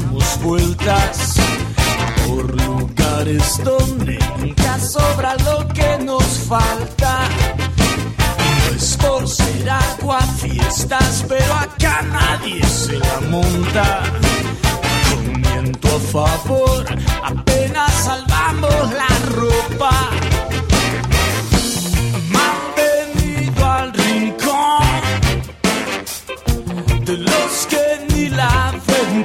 damos vueltas por lugares donde nunca sobra lo que nos falta. No es por ser agua fiestas, pero acá nadie se la monta. Con a favor, apenas salvamos la ropa. Malvenido al rincón de los que ni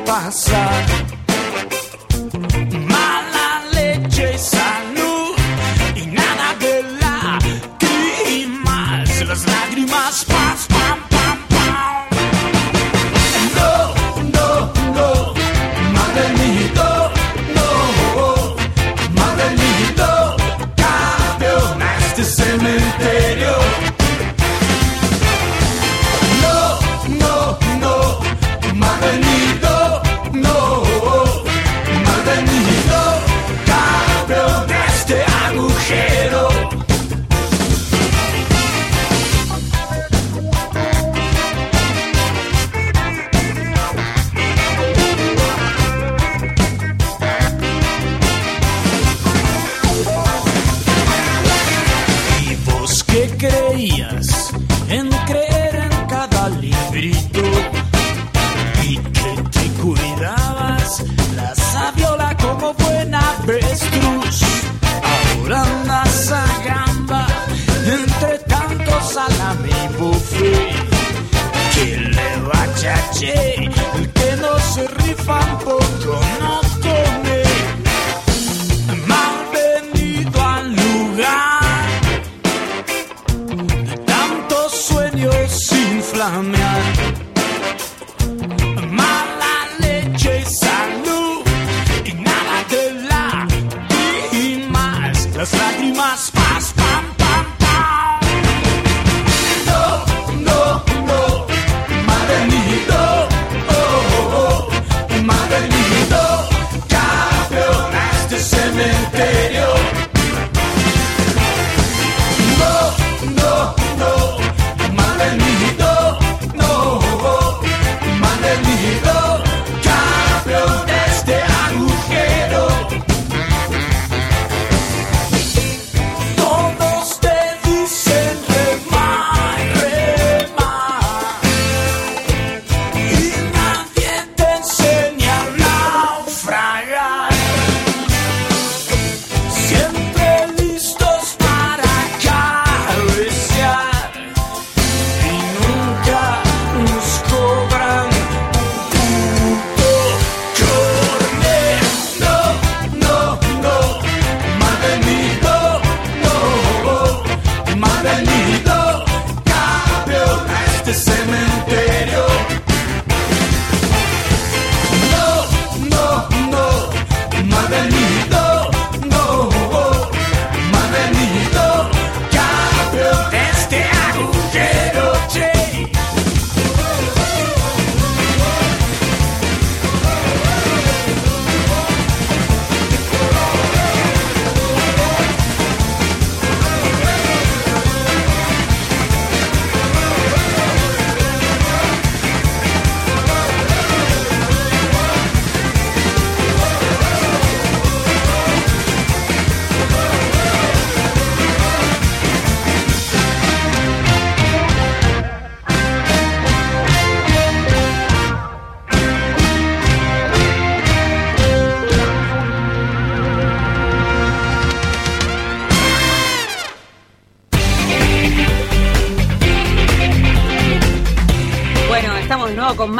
che, el que no se rifa poco no come. Malvenido al lugar de tantos sueños sin flamear.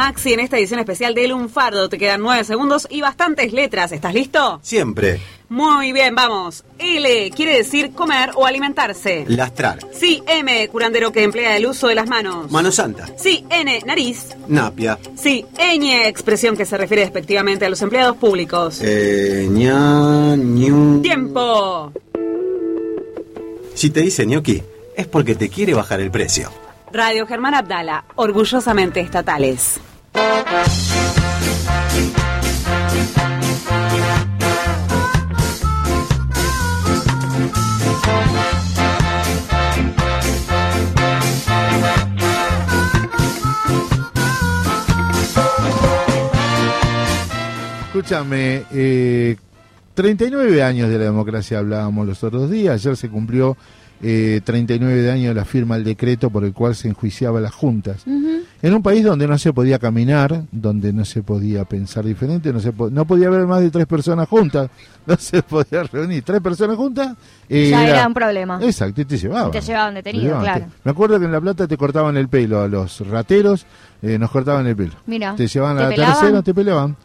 Maxi en esta edición especial de Lunfardo. Te quedan nueve segundos y bastantes letras. ¿Estás listo? Siempre. Muy bien, vamos. L quiere decir comer o alimentarse. Lastrar. Sí, M, curandero que emplea el uso de las manos. Mano Santa. Sí, N, nariz. Napia. Sí, ñ, expresión que se refiere despectivamente a los empleados públicos. Eh, ña, ñu. ¡Tiempo! Si te dice ñoqui, es porque te quiere bajar el precio. Radio Germán Abdala, orgullosamente estatales. Escúchame, eh, 39 años de la democracia hablábamos los otros días. Ayer se cumplió eh, 39 de años de la firma del decreto por el cual se enjuiciaba las juntas. En un país donde no se podía caminar, donde no se podía pensar diferente, no se po- no podía haber más de tres personas juntas, no se podía reunir tres personas juntas. eh, Ya era un problema. Exacto, y te llevaban. Y te llevaban detenido, llevaban. claro. Te- Me acuerdo que en La Plata te cortaban el pelo a los rateros, eh, nos cortaban el pelo. Mira, Te llevaban ¿te a la pelaban? tercera, te peleaban.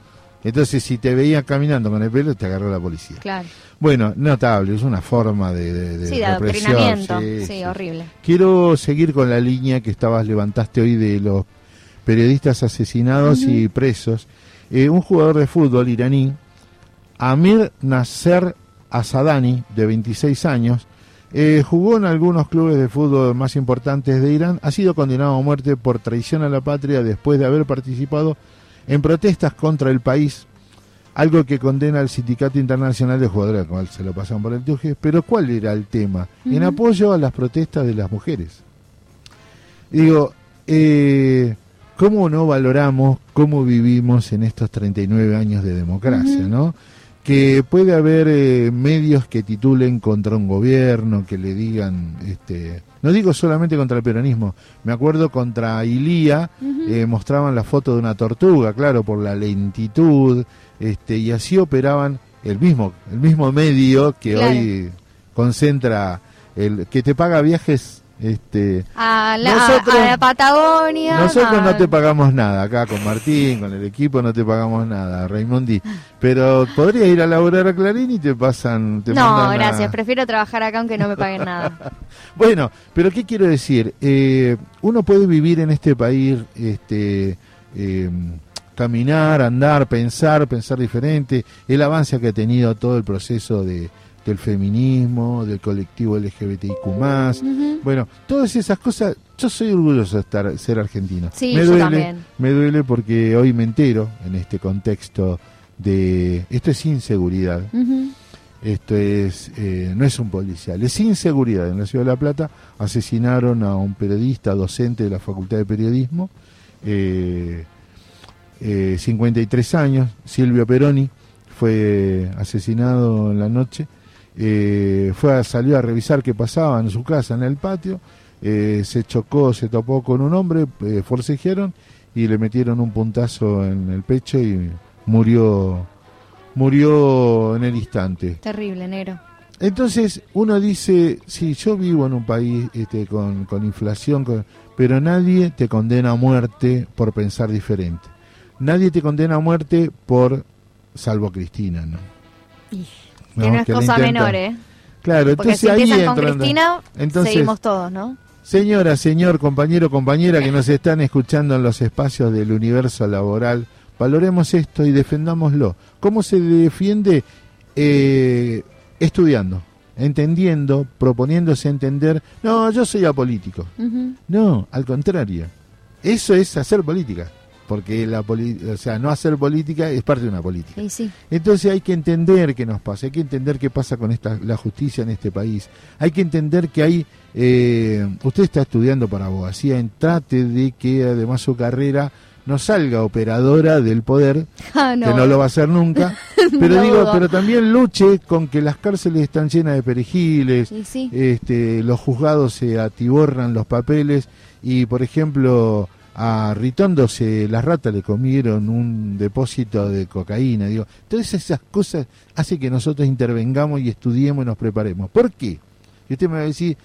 Entonces, si te veían caminando con el pelo, te agarró la policía. Claro. Bueno, notable, es una forma de, de, de Sí, de adoctrinamiento. sí, Sí, sí. horrible. Quiero seguir con la línea que estabas levantaste hoy de los periodistas asesinados y presos. Eh, un jugador de fútbol iraní, Amir Nasser Asadani, de 26 años, eh, jugó en algunos clubes de fútbol más importantes de Irán, ha sido condenado a muerte por traición a la patria después de haber participado en protestas contra el país, algo que condena al Sindicato Internacional de Jugadores, al cual se lo pasan por el tuje, pero ¿cuál era el tema? En apoyo a las protestas de las mujeres. Digo, eh, ¿cómo no valoramos cómo vivimos en estos 39 años de democracia, no? Que puede haber eh, medios que titulen contra un gobierno, que le digan, este, no digo solamente contra el peronismo, me acuerdo contra Ilía, eh, mostraban la foto de una tortuga, claro, por la lentitud, este, y así operaban el mismo, el mismo medio que Claro. hoy concentra el que te paga viajes este A la, Nosotros- a la Patagonia. nosotros no te pagamos nada acá con Martín con el equipo no te pagamos nada Raimundi pero podrías ir a laburar a Clarín y te pasan te No, a- gracias. Prefiero trabajar acá aunque no me paguen nada. Bueno, pero ¿qué quiero decir? Eh, uno puede vivir en este país, este, eh, caminar, andar, pensar, pensar diferente, el avance que ha tenido todo el proceso de, del feminismo, del colectivo LGBTIQ+, Ujú. bueno, todas esas cosas, yo soy orgulloso de estar, ser argentino. Sí, me yo duele, también. Me duele porque hoy me entero en este contexto de... Esto es inseguridad. Esto es, eh, no es un policial, es inseguridad. En la ciudad de La Plata asesinaron a un periodista, docente de la Facultad de Periodismo, eh, eh, 53 años, Silvio Peroni, fue asesinado en la noche. Eh, fue a, salió a revisar qué pasaba en su casa, en el patio. eh, se chocó, se topó con un hombre, eh, forcejearon y le metieron un puntazo en el pecho y murió murió en el instante. Terrible, negro. Entonces uno dice, sí, yo vivo en un país este, con, con inflación, con- pero nadie te condena a muerte por pensar diferente. Nadie te condena a muerte por, salvo Cristina, ¿no? Que no es que cosa menor, ¿eh? Claro, Porque entonces si ahí con Cristina, entonces, seguimos todos, ¿no? Señora, señor, compañero, compañera que nos están escuchando en los espacios del universo laboral, valoremos esto y defendámoslo. ¿Cómo se defiende? Eh, estudiando, entendiendo, proponiéndose entender. No, yo soy apolítico. Ujú. No, al contrario. Eso es hacer política. Porque la o sea, no hacer política es parte de una política. Sí, sí. Entonces hay que entender qué nos pasa, hay que entender qué pasa con esta, la justicia en este país, hay que entender que hay, eh, usted está estudiando para abogacía, en trate de que además su carrera no salga operadora del poder, Ah, no. que no lo va a hacer nunca, pero No digo, pero también luche con que las cárceles están llenas de perejiles, sí. este, los juzgados se atiborran los papeles y, por ejemplo, a Ritondo se, las ratas le comieron un depósito de cocaína. Digo, todas esas cosas hacen que nosotros intervengamos y estudiemos y nos preparemos. ¿Por qué? Y usted me va a decir,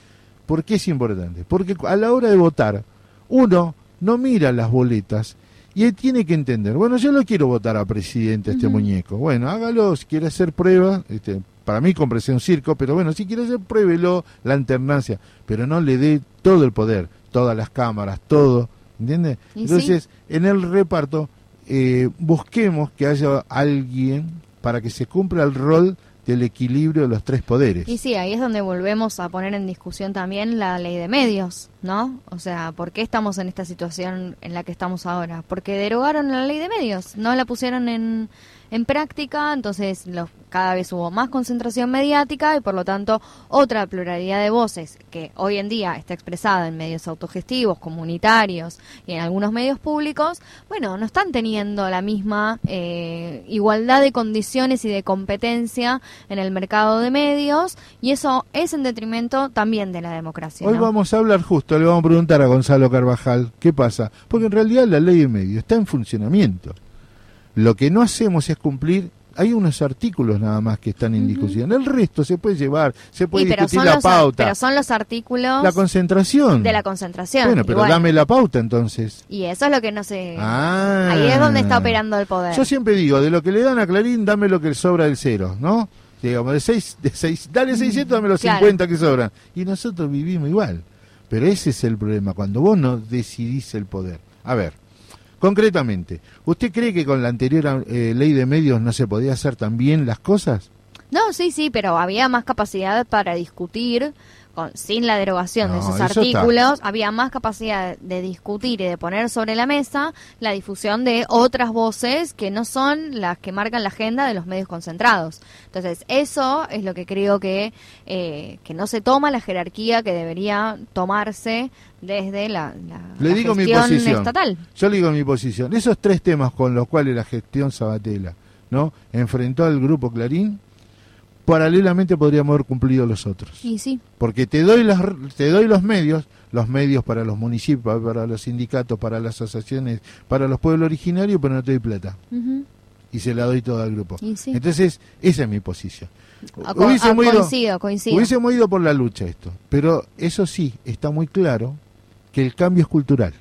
¿por qué es importante? Porque a la hora de votar, uno no mira las boletas y él tiene que entender, bueno, yo lo quiero votar a presidente, este muñeco. Bueno, hágalo, si quiere hacer prueba, este, para mí cómprese un circo, pero bueno, si quiere hacer, pruébelo, la alternancia, pero no le dé todo el poder, todas las cámaras, todo, ¿entiende? Y Entonces, en el reparto, eh, busquemos que haya alguien para que se cumpla el rol del equilibrio de los tres poderes. Y sí, ahí es donde volvemos a poner en discusión también la ley de medios. ¿no? O sea, ¿por qué estamos en esta situación en la que estamos ahora? Porque derogaron la ley de medios, no la pusieron en, en práctica, entonces los, cada vez hubo más concentración mediática y por lo tanto otra pluralidad de voces que hoy en día está expresada en medios autogestivos, comunitarios y en algunos medios públicos, bueno, no están teniendo la misma eh, igualdad de condiciones y de competencia en el mercado de medios y eso es en detrimento también de la democracia. Hoy vamos a hablar justo, le vamos a preguntar a Gonzalo Carvajal, ¿qué pasa? Porque en realidad la ley de medios está en funcionamiento. Lo que no hacemos es cumplir, hay unos artículos nada más que están en discusión, el resto se puede llevar, se puede Y discutir la los, pauta, pero son los artículos la concentración. de la concentración. Bueno, pero igual. dame la pauta entonces. Y eso es lo que no se... Ah. Ahí es donde está operando el poder. Yo siempre digo, de lo que le dan a Clarín, dame lo que sobra del cero, ¿no? Digamos, de seis, de seis, dale 600, dame los Claro. 50 que sobran. Y nosotros vivimos igual. Pero ese es el problema, cuando vos no decidís el poder. A ver, concretamente, ¿usted cree que con la anterior eh, ley de medios no se podía hacer tan bien las cosas? No, sí, sí, pero había más capacidad para discutir, con, sin la derogación de esos está. artículos, había más capacidad de discutir y de poner sobre la mesa la difusión de otras voces que no son las que marcan la agenda de los medios concentrados. Entonces, eso es lo que creo que, eh, que no se toma la jerarquía que debería tomarse desde la, la- Le la digo mi gestión posición. estatal. Yo le digo mi posición. Esos tres temas con los cuales la gestión Sabatella ¿no? enfrentó al grupo Clarín, paralelamente podríamos haber cumplido los otros. Y sí. Porque te doy, las, te doy los medios, los medios para los municipios, para los sindicatos, para las asociaciones, para los pueblos originarios, pero no te doy plata. Y se la doy todo al grupo. Sí. Entonces, esa es mi posición. Ah, co- ah, coincido, coincido. hubiésemos ido por la lucha esto. Pero eso sí, está muy claro que el cambio es cultural.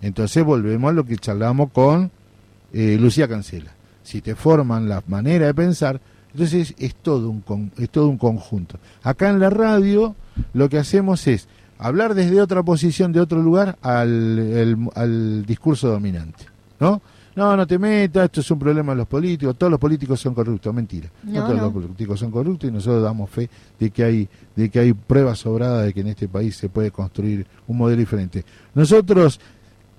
Entonces volvemos a lo que charlamos con eh, Lucía Cancela. Si te forman la manera de pensar, entonces es todo un con- es todo un conjunto. Acá en la radio lo que hacemos es hablar desde otra posición, de otro lugar, al, el- al discurso dominante, ¿no? No, no te metas, esto es un problema de los políticos, todos los políticos son corruptos, mentira. No, No, todos no. los políticos son corruptos y nosotros damos fe de que hay de que hay pruebas sobradas de que en este país se puede construir un modelo diferente. Nosotros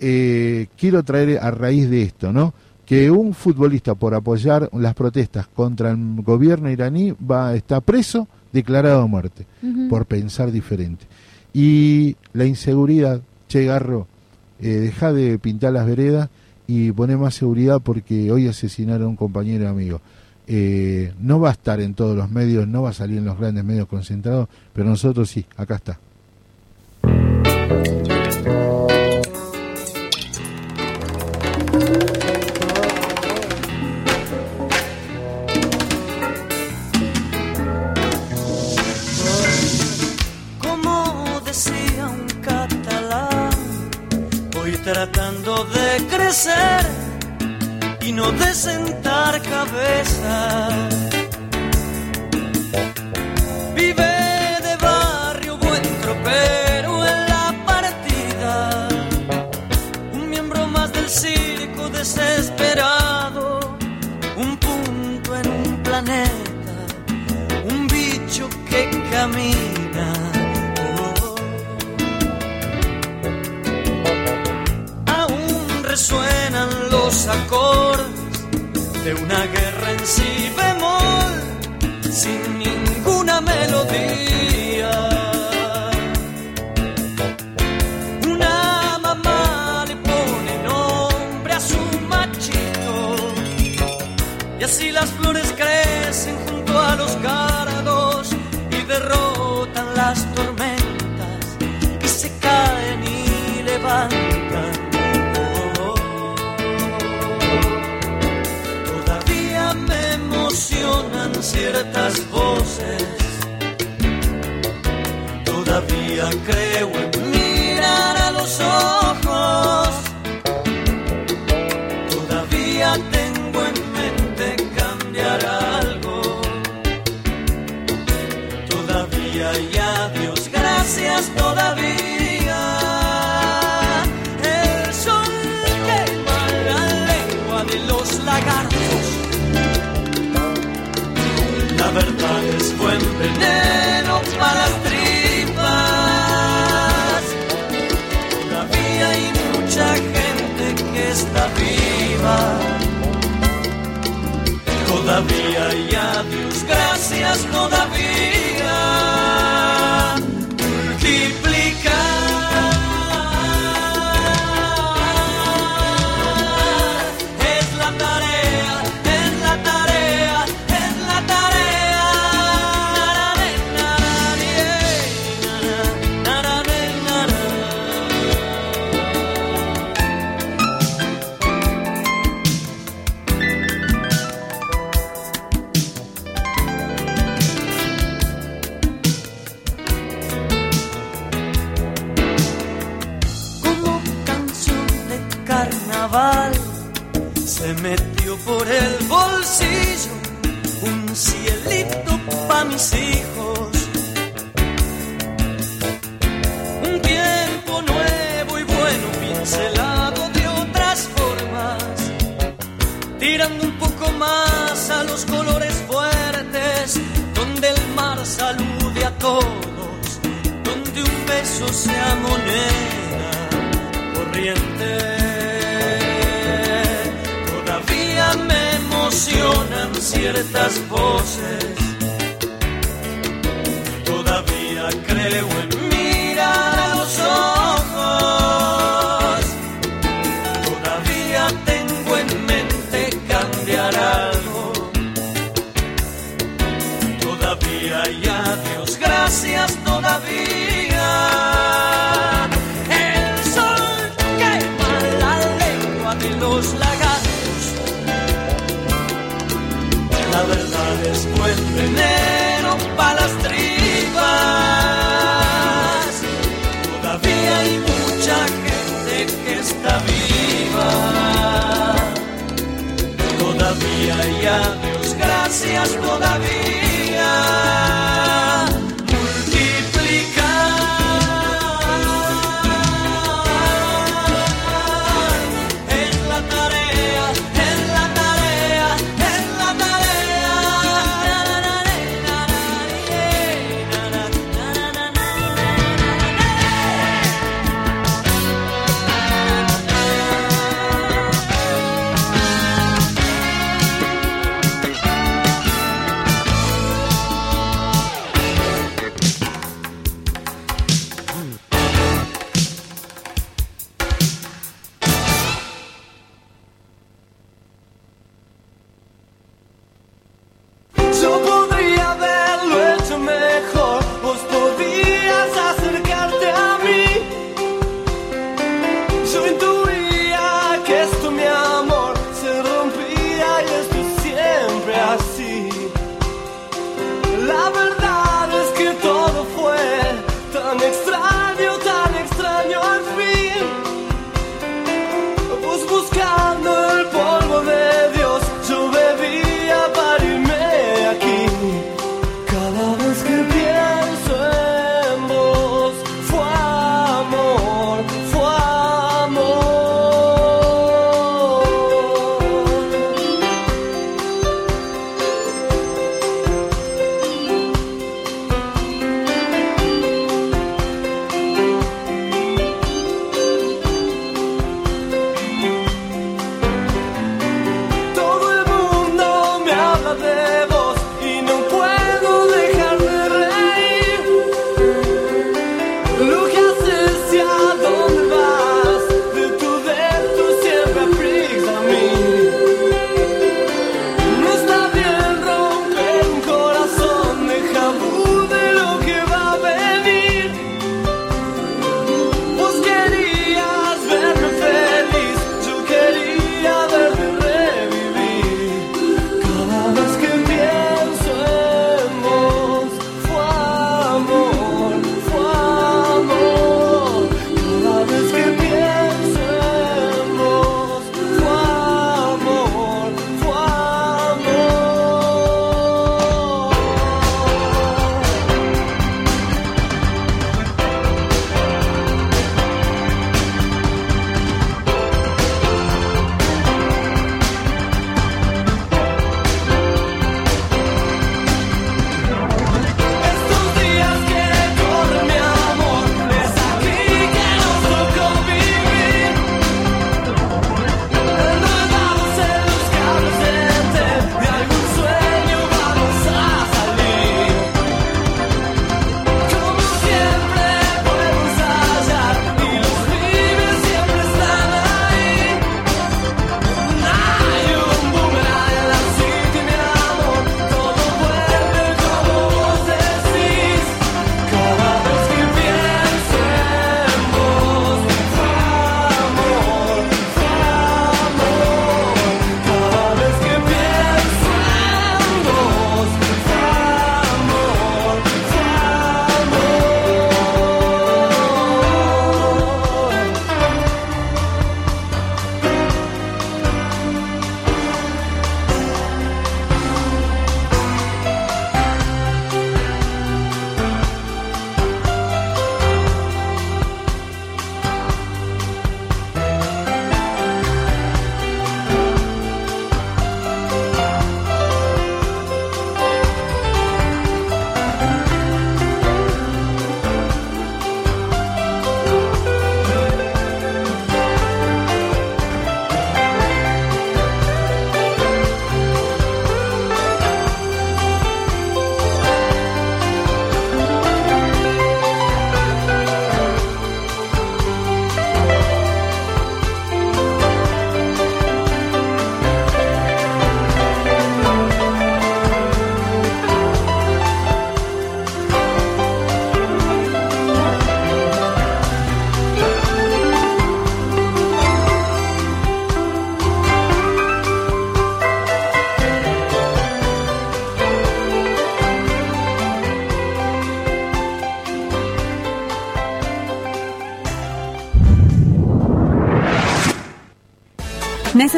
eh, quiero traer a raíz de esto, ¿no? Que un futbolista por apoyar las protestas contra el gobierno iraní va está preso, declarado a muerte por pensar diferente. Y la inseguridad, che Garro, eh, deja de pintar las veredas y pone más seguridad porque hoy asesinaron a un compañero y amigo. Eh, no va a estar en todos los medios, no va a salir en los grandes medios concentrados, pero nosotros sí, acá está. Tratando de crecer y no de sentar cabeza. Vive de barrio buen tropero en la partida, un miembro más del circo desesperado, un punto en un planeta un bicho que camina. Los acordes de una guerra en si bemol, sin ninguna melodía. Una mamá le pone nombre a su machito y así las flores crecen junto a los cardos y derrotan las tormentas y se caen y levantan. Ciertas voces. Todavía creo en mirar a los ojos. Todavía tengo en mente cambiar algo. Todavía y a Dios gracias todavía. toda salude a todos, donde un beso sea moneda corriente. Todavía me emocionan ciertas voces, todavía creo en veneno para las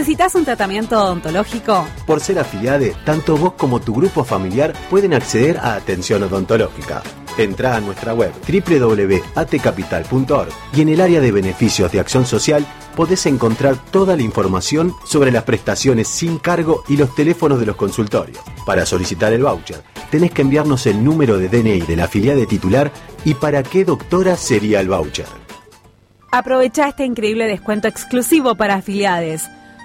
¿Necesitas un tratamiento odontológico? Por ser afiliade, tanto vos como tu grupo familiar pueden acceder a atención odontológica. Entra a nuestra web www.atcapital.org y en el área de beneficios de acción social podés encontrar toda la información sobre las prestaciones sin cargo y los teléfonos de los consultorios. Para solicitar el voucher, tenés que enviarnos el número de DNI de la afiliade titular y para qué doctora sería el voucher. Aprovecha este increíble descuento exclusivo para afiliados.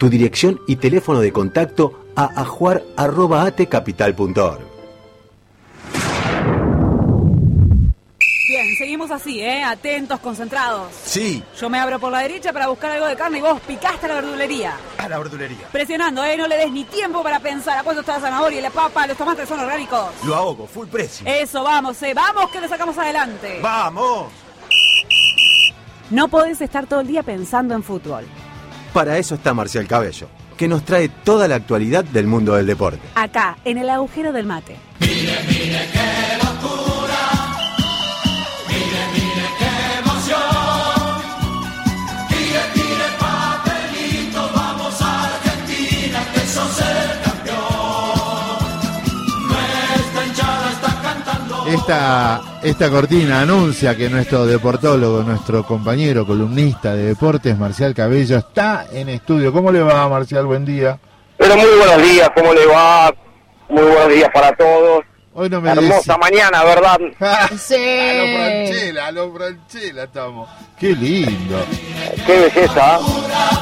tu dirección y teléfono de contacto a ajuar.atecapital.org. Bien, seguimos así, ¿eh? Atentos, concentrados. Sí, Yo me abro por la derecha para buscar algo de carne y vos picaste a la verdulería. a la verdulería. Presionando, ¿eh? No le des ni tiempo para pensar a cuánto está la zanahoria y la papa, los tomates son orgánicos. Lo ahogo, full precio. Eso, vamos, eh. Vamos que lo sacamos adelante. ¡Vamos! No podés estar todo el día pensando en fútbol. Para eso está Marcial Cabello, que nos trae toda la actualidad del mundo del deporte. Acá, en el agujero del mate. Esta, esta cortina anuncia que nuestro deportólogo, nuestro compañero columnista de deportes, Marcial Cabello, está en estudio. ¿Cómo le va, Marcial? Buen día. Pero muy buenos días, ¿cómo le va? Muy buenos días para todos. Hoy no me Hermosa mañana, ¿verdad? Sí. A lo Franchella, a lo Franchella estamos. Qué lindo. Qué belleza.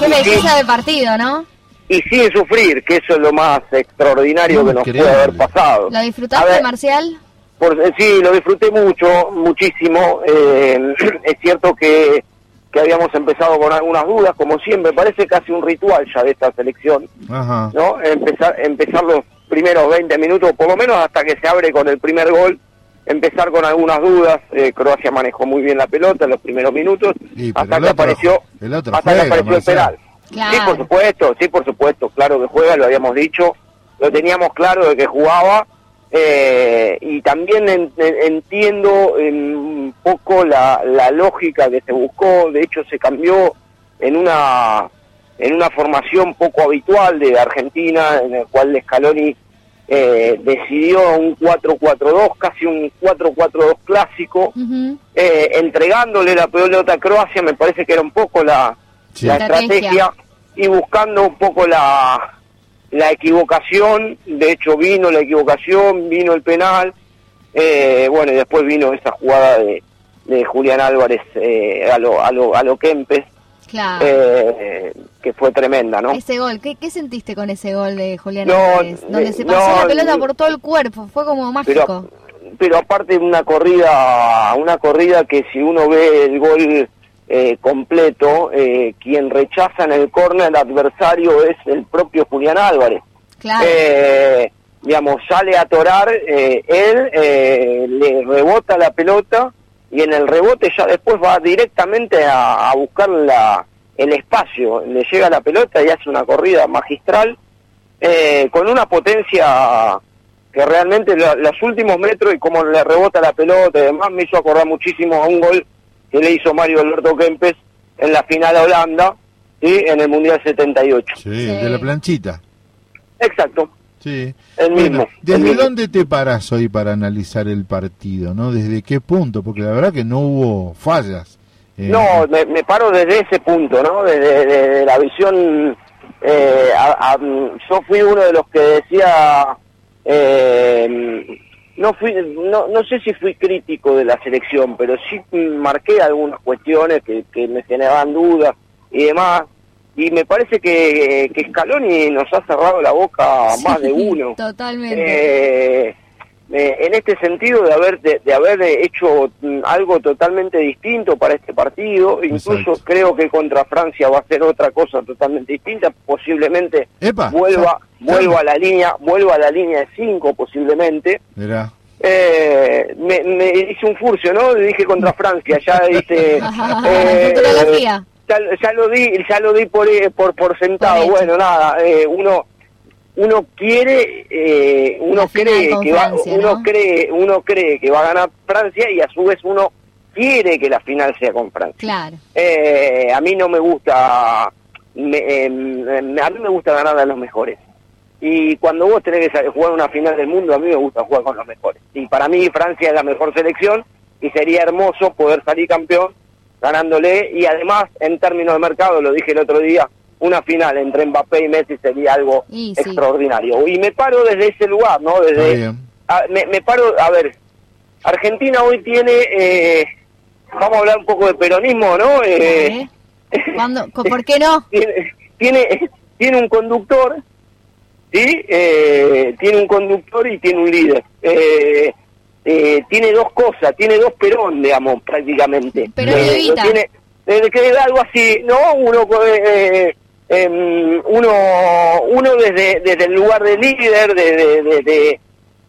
Qué belleza de partido, ¿no? Y sin sufrir, que eso es lo más extraordinario que nos puede haber pasado. ¿Lo disfrutaste. Marcial? Por- eh, sí, lo disfruté mucho, muchísimo. Eh, es cierto que, que habíamos empezado con algunas dudas, como siempre. Parece casi un ritual ya de esta selección, Ajá. ¿no? Empezar, empezar los primeros 20 minutos, por lo menos hasta que se abre con el primer gol. Empezar con algunas dudas. Eh, Croacia manejó muy bien la pelota en los primeros minutos. Y, pero hasta el que otro- apareció, el otro hasta que apareció el penal. Claro. Sí, por supuesto, sí, por supuesto, claro que juega, lo habíamos dicho, lo teníamos claro de que jugaba eh, y también en- en- entiendo en un poco la, la lógica que se buscó, de hecho se cambió en una en una formación poco habitual de Argentina, en el cual Scaloni eh, decidió un 4-4-2, casi un 4-4-2 clásico, Ujú. eh, entregándole la pelota a Croacia, me parece que era un poco la, Sí. la estrategia y buscando un poco la, la equivocación, de hecho vino la equivocación, vino el penal, eh, bueno, y después vino esa jugada de, de Julián Álvarez eh, a lo a lo a lo Kempes, Claro. eh, que fue tremenda, ¿no? Ese gol, ¿qué, qué sentiste con ese gol de Julián No, Álvarez? Donde eh, se pasó no, la pelota por todo el cuerpo, fue como mágico. pero pero aparte una corrida una corrida que si uno ve el gol eh, completo eh, quien rechaza en el córner adversario es el propio Julián Álvarez claro. Eh, digamos sale a torar eh, él eh, le rebota la pelota y en el rebote ya después va directamente a, a buscar la, el espacio le llega la pelota y hace una corrida magistral eh, con una potencia que realmente la- los últimos metros y como le rebota la pelota y demás me hizo acordar muchísimo a un gol que le hizo Mario Alberto Kempes en la final a Holanda ¿sí? en el Mundial 78. Sí, el de la planchita. Exacto, Sí. el Bueno, mismo. el ¿desde mismo. dónde te paras hoy para analizar el partido? ¿no? ¿Desde qué punto? Porque la verdad que no hubo fallas. Eh, No, me, me paro desde ese punto, ¿no? Desde, desde la visión. eh, a- a- yo fui uno de los que decía Eh, no, fui, no, no sé si fui crítico de la selección, pero sí marqué algunas cuestiones que, que me generaban dudas y demás. Y me parece que, que Scaloni nos ha cerrado la boca a más de uno. Totalmente. Eh, eh, en este sentido de haber de, de haber hecho mm, algo totalmente distinto para este partido, incluso Exacto. creo que contra Francia va a ser otra cosa totalmente distinta, posiblemente Epa, vuelva vuelva a la línea vuelva a la línea de 5 posiblemente. Mirá. Eh, me, me hice un furcio, ¿no? Le dije contra Francia, ya dice eh, Futurología. ya, ya lo di, ya lo di por eh, por, por sentado. Bueno, nada, eh, uno uno quiere, eh, uno cree que va, Francia, uno ¿no? cree, uno cree que va a ganar Francia y a su vez uno quiere que la final sea con Francia. Claro. Eh, a mí no me gusta, me- eh, a mí me gusta ganar a los mejores. Y cuando vos tenés que jugar una final del mundo, a mí me gusta jugar con los mejores. Y para mí Francia es la mejor selección y sería hermoso poder salir campeón ganándole. Y además, en términos de mercado, lo dije el otro día, una final entre Mbappé y Messi sería algo Y sí. extraordinario. Y me paro desde ese lugar, ¿no? Desde, a- me, me paro, a ver, Argentina hoy tiene, eh, vamos a hablar un poco de peronismo, ¿no? Eh, ¿Por qué no? tiene, tiene, tiene un conductor, ¿sí? Eh, tiene un conductor y tiene un líder. Eh, eh, tiene dos cosas, tiene dos Perón, digamos, prácticamente. Perón y Eh, Evita. lo tiene, eh, que es algo así, ¿no? Uno, eh, uno, uno desde, desde el lugar de líder, de, de, de, de,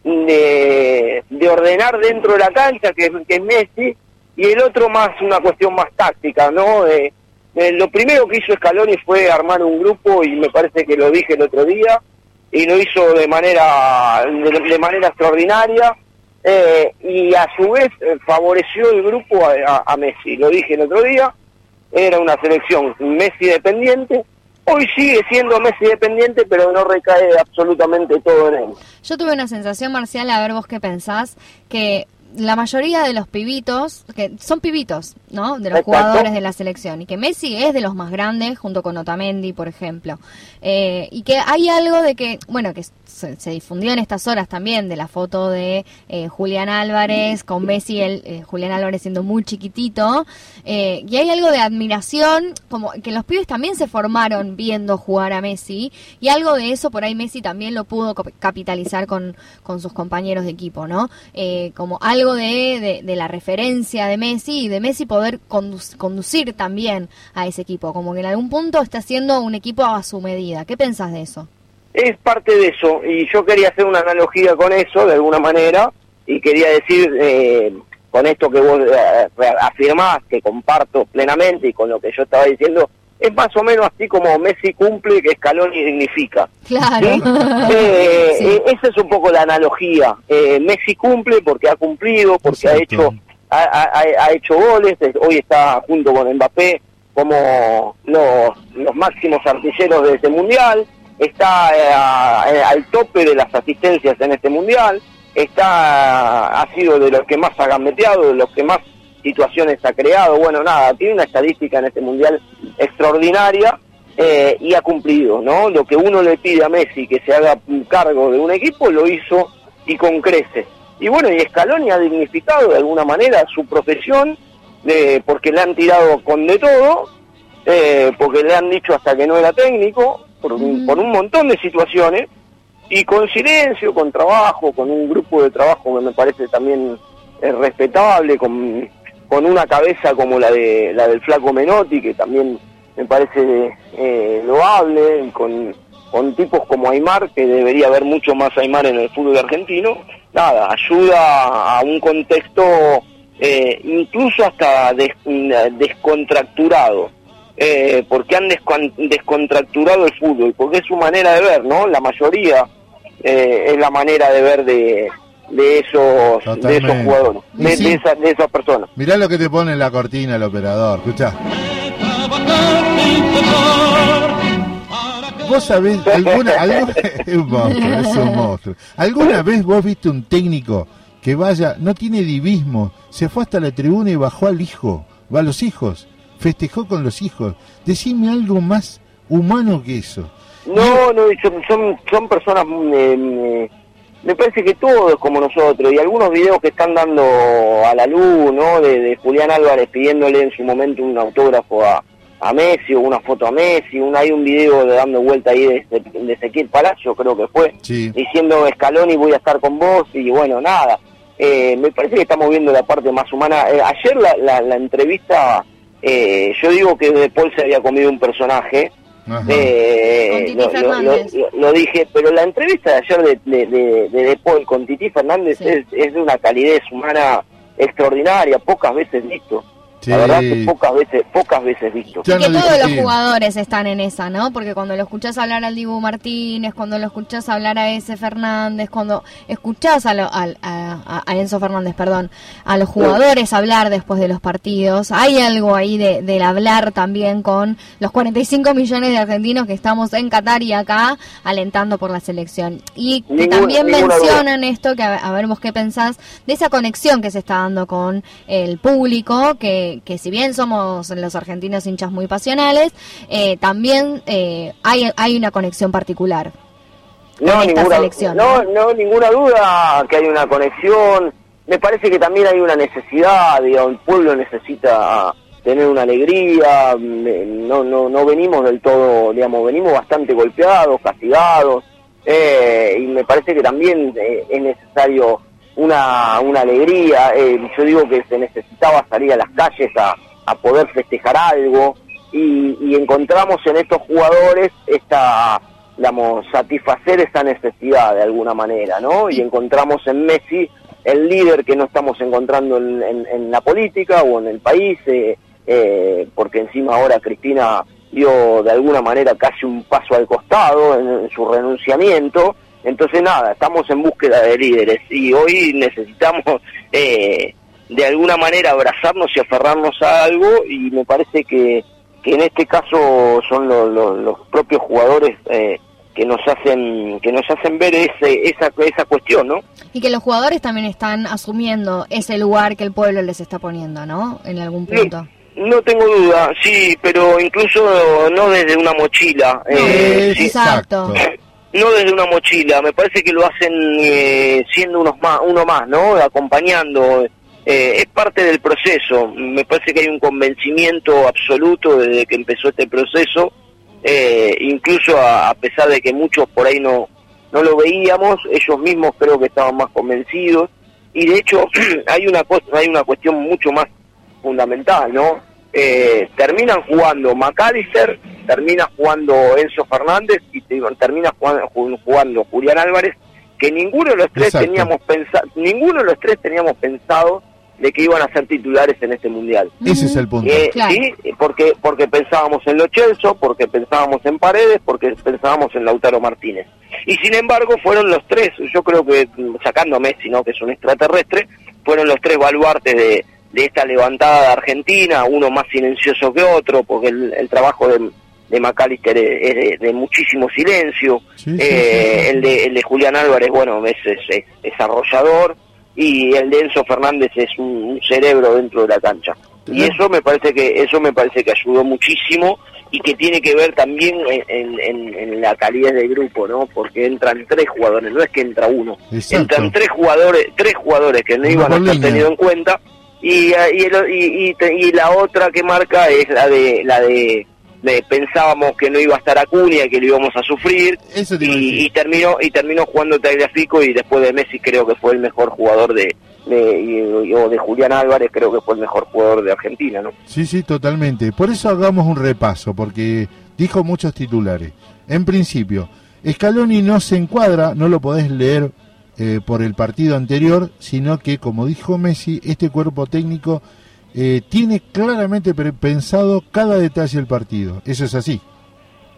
de- de ordenar dentro de la cancha, que, es- Messi, y el otro más una cuestión más táctica, ¿no? Eh, lo primero que hizo Scaloni fue armar un grupo, y me parece que lo dije el otro día, y lo hizo de manera, de, manera extraordinaria, eh, y a su vez eh, favoreció el grupo a Messi. Lo dije el otro día, era una selección Messi dependiente. Hoy sigue siendo Messi dependiente, pero no recae absolutamente todo en él. Yo tuve una sensación, Marcial, a ver vos qué pensás, que la mayoría de los pibitos, que son pibitos, ¿no? De los Exacto. jugadores de la selección, y que Messi es de los más grandes, junto con Otamendi, por ejemplo. Eh, y que hay algo de que, bueno, que se, difundió en estas horas también, de la foto de eh, Julián Álvarez, con Messi, el, eh, Julián Álvarez siendo muy chiquitito, eh, y hay algo de admiración, como que los pibes también se formaron viendo jugar a Messi, y algo de eso por ahí Messi también lo pudo cap- capitalizar con, con sus compañeros de equipo, ¿no? Eh, como algo de, de, la referencia de Messi y de Messi poder condu- conducir también a ese equipo, como que en algún punto está siendo un equipo a su medida. ¿Qué pensás de eso? Es parte de eso, y yo quería hacer una analogía con eso, de alguna manera, y quería decir, eh, con esto que vos eh, afirmás, que comparto plenamente, y con lo que yo estaba diciendo, es más o menos así como Messi cumple que Scaloni dignifica. Claro. ¿sí? Eh, Sí. eh, esa es un poco la analogía. Eh, Messi cumple porque ha cumplido, porque ha hecho ha, ha- ha hecho goles, hoy está junto con Mbappé como los, los máximos artilleros de este mundial, está eh, eh, al tope de las asistencias en este mundial, está ha sido de los que más ha gambeteado, de los que más situaciones ha creado, bueno, nada, tiene una estadística en este mundial extraordinaria eh, y ha cumplido, ¿no? Lo que uno le pide a Messi que se haga cargo de un equipo, lo hizo y con creces. Y bueno, y Scaloni ha dignificado de alguna manera su profesión, de, porque le han tirado con de todo, eh, porque le han dicho hasta que no era técnico, por un, por un montón de situaciones, y con silencio, con trabajo, con un grupo de trabajo que me parece también eh, respetable, con, con una cabeza como la de la del flaco Menotti, que también me parece eh, loable, con, con tipos como Aymar, que debería haber mucho más Aymar en el fútbol argentino, nada, ayuda a un contexto eh, incluso hasta des- descontracturado, eh, porque han descon- descontracturado el fútbol, porque es su manera de ver, ¿no? La mayoría eh, es la manera de ver de, de esos de esos jugadores, de, sí. de esa- de esas personas. Mirá lo que te pone en la cortina el operador, escuchá. Vos sabés, alguna, alguna- es un monstruo, es un monstruo. ¿Alguna vez vos viste un técnico que vaya, no tiene divismo, se fue hasta la tribuna y bajó al hijo, va a los hijos, festejó con los hijos? Decime algo más humano que eso. No, no, son, son, son personas mm, eh, me parece que todo es como nosotros y algunos videos que están dando a la luz, ¿no? De, de Julián Álvarez pidiéndole en su momento un autógrafo a, a Messi o una foto a Messi, un, hay un video de dando vuelta ahí de, de, de Ezequiel Palacio, creo que fue, Sí. diciendo Scaloni voy a estar con vos y bueno, nada. Eh, me parece que estamos viendo la parte más humana. Eh, ayer la, la, la entrevista, eh, yo digo que De Paul se había comido un personaje, eh, lo, lo- Fernández. lo- lo dije, pero la entrevista de ayer de De, de, de De Paul con Titi Fernández Sí. es, es de una calidez humana extraordinaria, pocas veces visto. Sí. La verdad que pocas veces, pocas veces visto. Ya Y que no todos los jugadores están en esa, ¿no? Porque cuando lo escuchás hablar al Dibu Martínez, cuando lo escuchás hablar a ese Fernández, cuando escuchás a, lo- al- a- a Enzo Fernández, perdón, a los jugadores hablar después de los partidos, hay algo ahí de, del hablar también con los 45 millones de argentinos que estamos en Qatar y acá alentando por la selección. Y que Ninguna- también ninguna duda. mencionan esto, que a, a ver vos qué pensás, de esa conexión que se está dando con el público, que, que si bien somos los argentinos hinchas muy pasionales, eh, también eh, hay, hay una conexión particular. No, con esta ninguna, selección, no, no, ninguna duda que hay una conexión. Me parece que también hay una necesidad, digamos, el pueblo necesita tener una alegría. No, no, no venimos del todo, digamos, venimos bastante golpeados, castigados, eh, y me parece que también eh, es necesario una, una alegría. Eh, yo digo que se necesitaba salir a las calles a, a poder festejar algo y, y encontramos en estos jugadores esta, digamos, satisfacer esa necesidad de alguna manera, ¿no? Y encontramos en Messi el líder que no estamos encontrando en, en- en la política o en el país, eh, eh, porque encima ahora Cristina dio de alguna manera casi un paso al costado en, en su renunciamiento. Entonces nada, estamos en búsqueda de líderes y hoy necesitamos eh, de alguna manera abrazarnos y aferrarnos a algo y me parece que, que en este caso son lo- lo- los propios jugadores eh, que nos hacen que nos hacen ver ese, esa esa cuestión, ¿no? Y que los jugadores también están asumiendo ese lugar que el pueblo les está poniendo, ¿no? En algún punto. No tengo duda, sí, pero incluso no desde una mochila. eh, sí, Exacto. No desde una mochila, me parece que lo hacen eh, siendo unos más, uno más, ¿no? Acompañando, eh, es parte del proceso. Me parece que hay un convencimiento absoluto desde que empezó este proceso, eh, incluso a, a pesar de que muchos por ahí no, no lo veíamos, ellos mismos creo que estaban más convencidos. Y de hecho hay una hay una cuestión mucho más fundamental, ¿no? Eh, terminan jugando McAllister, termina jugando Enzo Fernández y termina jugando, ju- jugando Julián Álvarez, que ninguno de los tres Exacto. teníamos pensado, ninguno de los tres teníamos pensado de que iban a ser titulares en este mundial. Ese es el punto. Eh, Claro. Sí, porque porque pensábamos en Lo Celso, porque pensábamos en Paredes, porque pensábamos en Lautaro Martínez. Y sin embargo fueron los tres, yo creo que mm, sacando a Messi, ¿no? que es un extraterrestre, fueron los tres baluartes de, de esta levantada de Argentina, uno más silencioso que otro, porque el, el trabajo de, de McAllister es, de, de muchísimo silencio, Sí, sí, Eh, sí. El, de, el de Julián Álvarez, bueno, es, es, es- arrollador, y el de Enzo Fernández es un, un cerebro dentro de la cancha. Y eso me parece que eso me parece que ayudó muchísimo y que tiene que ver también en, en- en- en la calidad del grupo, ¿no? Porque entran tres jugadores, no es que entra uno, Exacto. entran tres jugadores, tres jugadores que no iban a estar tenidos en cuenta y, y, el- y- y y la otra que marca es la de la de, de pensábamos que no iba a estar Acuña que lo íbamos a sufrir Eso y, y terminó y terminó jugando Tagliafico y después de Messi creo que fue el mejor jugador de, de y- o de Julián Álvarez creo que fue el mejor jugador de Argentina, ¿no? Sí, sí, totalmente. Por eso hagamos un repaso, porque dijo muchos titulares. En principio, Scaloni no se encuadra, no lo podés leer eh, por el partido anterior, sino que, como dijo Messi, este cuerpo técnico eh, tiene claramente pensado cada detalle del partido. Eso es así.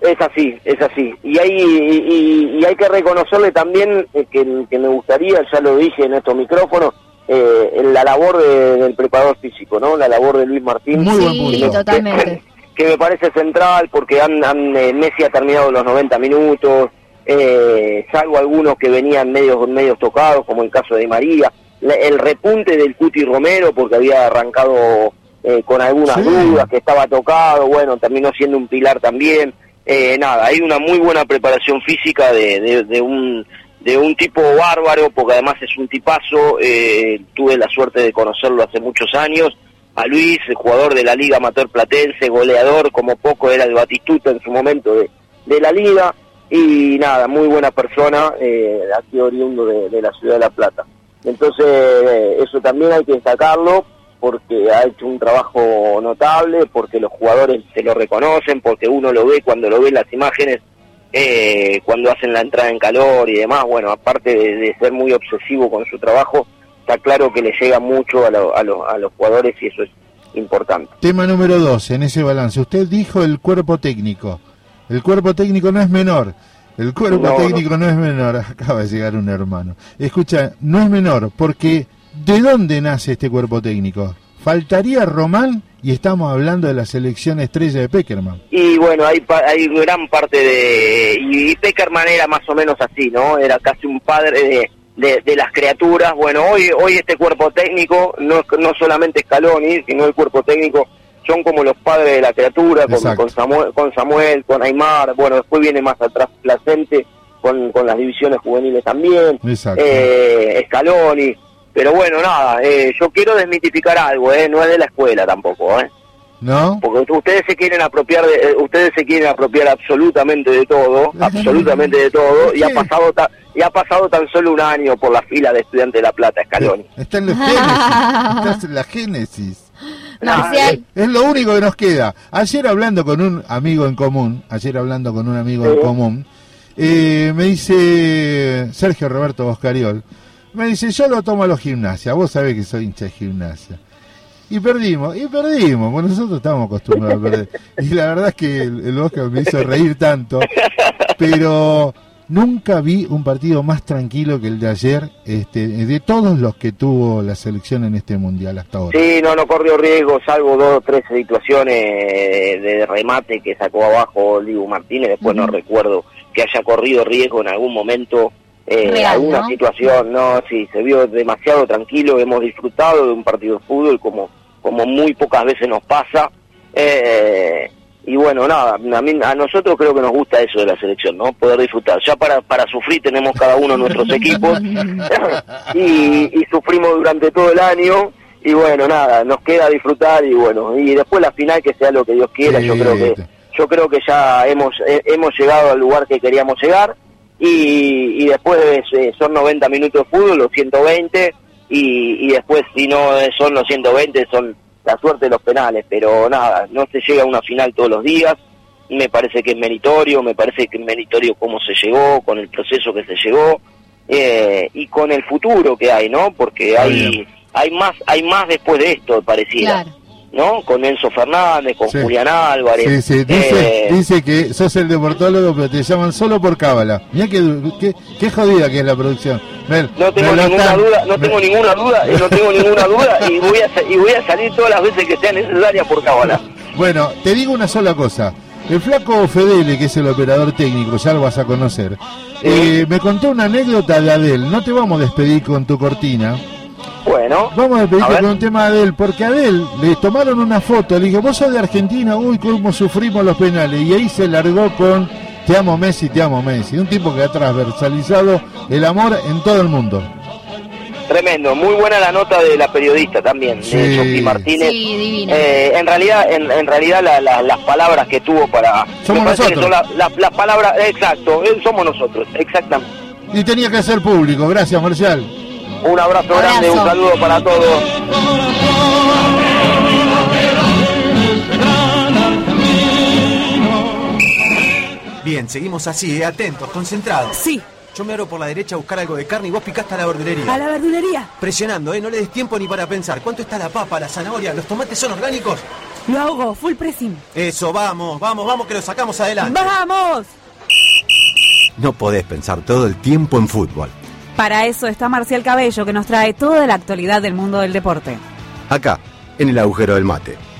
Es así, es así. Y hay, y, y hay que reconocerle también eh, que, que me gustaría, ya lo dije en estos micrófonos, eh, la labor de- del preparador físico, ¿no? La labor de Luis Martín. Muy buen Sí, punto. totalmente. que me parece central porque han, han, eh, Messi ha terminado los 90 minutos, eh, salvo algunos que venían medios medios tocados, como el caso de María, el repunte del Cuti Romero porque había arrancado eh, con algunas Sí. dudas, que estaba tocado, bueno, terminó siendo un pilar también. Eh, nada, hay una muy buena preparación física de, de, de un de un tipo bárbaro, porque además es un tipazo, eh, tuve la suerte de conocerlo hace muchos años, a Luis, el jugador de la Liga Amateur Platense, goleador, como poco era el Batistuta en su momento de, de la Liga, y nada, muy buena persona, eh, aquí oriundo de, de la ciudad de La Plata. Entonces, eh, eso también hay que destacarlo, porque ha hecho un trabajo notable, porque los jugadores se lo reconocen, porque uno lo ve cuando lo ve las imágenes, eh, cuando hacen la entrada en calor y demás, bueno, aparte de, ser muy obsesivo con su trabajo, está claro que le llega mucho a, lo- a los- a los jugadores y eso es importante. Tema número dos, en ese balance. Usted dijo el cuerpo técnico. El cuerpo técnico no es menor. El cuerpo No, técnico no. es menor. Acaba de llegar un hermano. Escucha, no es menor porque ¿de dónde nace este cuerpo técnico? Faltaría Román y estamos hablando de la selección estrella de Peckerman. Y bueno, hay, hay gran parte de... Y, y Peckerman era más o menos así, ¿no? Era casi un padre de, de, de las criaturas. Bueno, hoy hoy este cuerpo técnico, no, no solamente Scaloni, sino el cuerpo técnico, son como los padres de la criatura, con, con, Samuel, con Samuel, con Aymar, bueno, después viene más atrás Placente, con, con las divisiones juveniles también, eh, Scaloni. Pero bueno, nada, eh, yo quiero desmitificar algo, ¿eh? No es de la escuela tampoco, ¿eh? ¿No? porque ustedes se quieren apropiar de, eh, ustedes se quieren apropiar absolutamente de todo absolutamente de todo y ha pasado ta- y ha pasado tan solo un año por la fila de estudiantes de la plata Scaloni Está en la génesis. Está en la génesis. Marcial. Es lo único que nos queda. Ayer hablando con un amigo en común, ayer hablando con un amigo en común, eh, me dice Sergio Roberto Boscariol, me dice, yo lo tomo a los gimnasia, vos sabés que soy hincha de gimnasia. Y perdimos, y perdimos, bueno, nosotros estamos acostumbrados a perder. Y la verdad es que el, el Oscar me hizo reír tanto, pero nunca vi un partido más tranquilo que el de ayer, este, de todos los que tuvo la selección en este mundial hasta ahora. sí no no corrió riesgo salvo dos o tres situaciones de remate que sacó abajo Dibu Martínez después no recuerdo que haya corrido riesgo en algún momento eh, Real, alguna ¿no? situación no sí se vio demasiado tranquilo hemos disfrutado de un partido de fútbol como como muy pocas veces nos pasa eh, y bueno nada a, mí, a nosotros creo que nos gusta eso de la selección no poder disfrutar. Ya para para sufrir tenemos cada uno nuestros equipos. Y, y sufrimos durante todo el año. Y bueno nada nos queda disfrutar y bueno y después la final que sea lo que Dios quiera yo creo que yo creo que ya hemos eh, hemos llegado al lugar que queríamos llegar. Y, y después eh, son 90 minutos de fútbol, los 120 y, y después si no eh, son los 120 son la suerte de los penales, pero nada, no se llega a una final todos los días, me parece que es meritorio, me parece que es meritorio cómo se llegó, con el proceso que se llegó eh, y con el futuro que hay, ¿no? Porque hay hay más hay más después de esto pareciera. Claro. ¿No? Con Enzo Fernández, con Sí. Julián Álvarez. Sí, sí, dice, eh, dice que sos el deportólogo, pero te llaman solo por cábala. Mirá qué, qué, qué jodida que es la producción. No tengo ninguna duda, no tengo ninguna duda, y no tengo ninguna duda y voy a y voy a salir todas las veces que sea necesaria por cábala. Bueno, te digo una sola cosa. El flaco Fedele, que es el operador técnico, ya lo vas a conocer, eh, me contó una anécdota de Adel. No te vamos a despedir con tu cortina. Bueno, Vamos a despedirte ver. con un tema de Adel, porque a Adel le tomaron una foto, le dije, vos sos de Argentina, uy, cómo sufrimos los penales. Y ahí se largó con Te amo Messi, te amo Messi. Un tipo que ha transversalizado el amor en todo el mundo. tremendo, muy buena la nota de la periodista también, Sí. de Sofía Martínez. Sí, divino. Eh, en realidad, en, en realidad la- la- las palabras que tuvo para, Somos nosotros. son la- la- las palabras, exacto, eh, somos nosotros, exactamente. Y tenía que ser público. Gracias, Marcial. Un abrazo, Abrazo. grande, un saludo para todos. Bien, seguimos así, eh, atentos, concentrados. Sí, Yo me abro por la derecha a buscar algo de carne y vos picaste a la verdulería. a la verdulería. Presionando, ¿eh? No le des tiempo ni para pensar. ¿Cuánto está la papa, la zanahoria? ¿Los tomates son orgánicos? Lo hago, full pressing. Eso, vamos, vamos, vamos, que lo sacamos adelante. ¡Vamos! No podés pensar todo el tiempo en fútbol. Para eso está Marcial Cabello, que nos trae toda la actualidad del mundo del deporte. Acá, en el agujero del mate.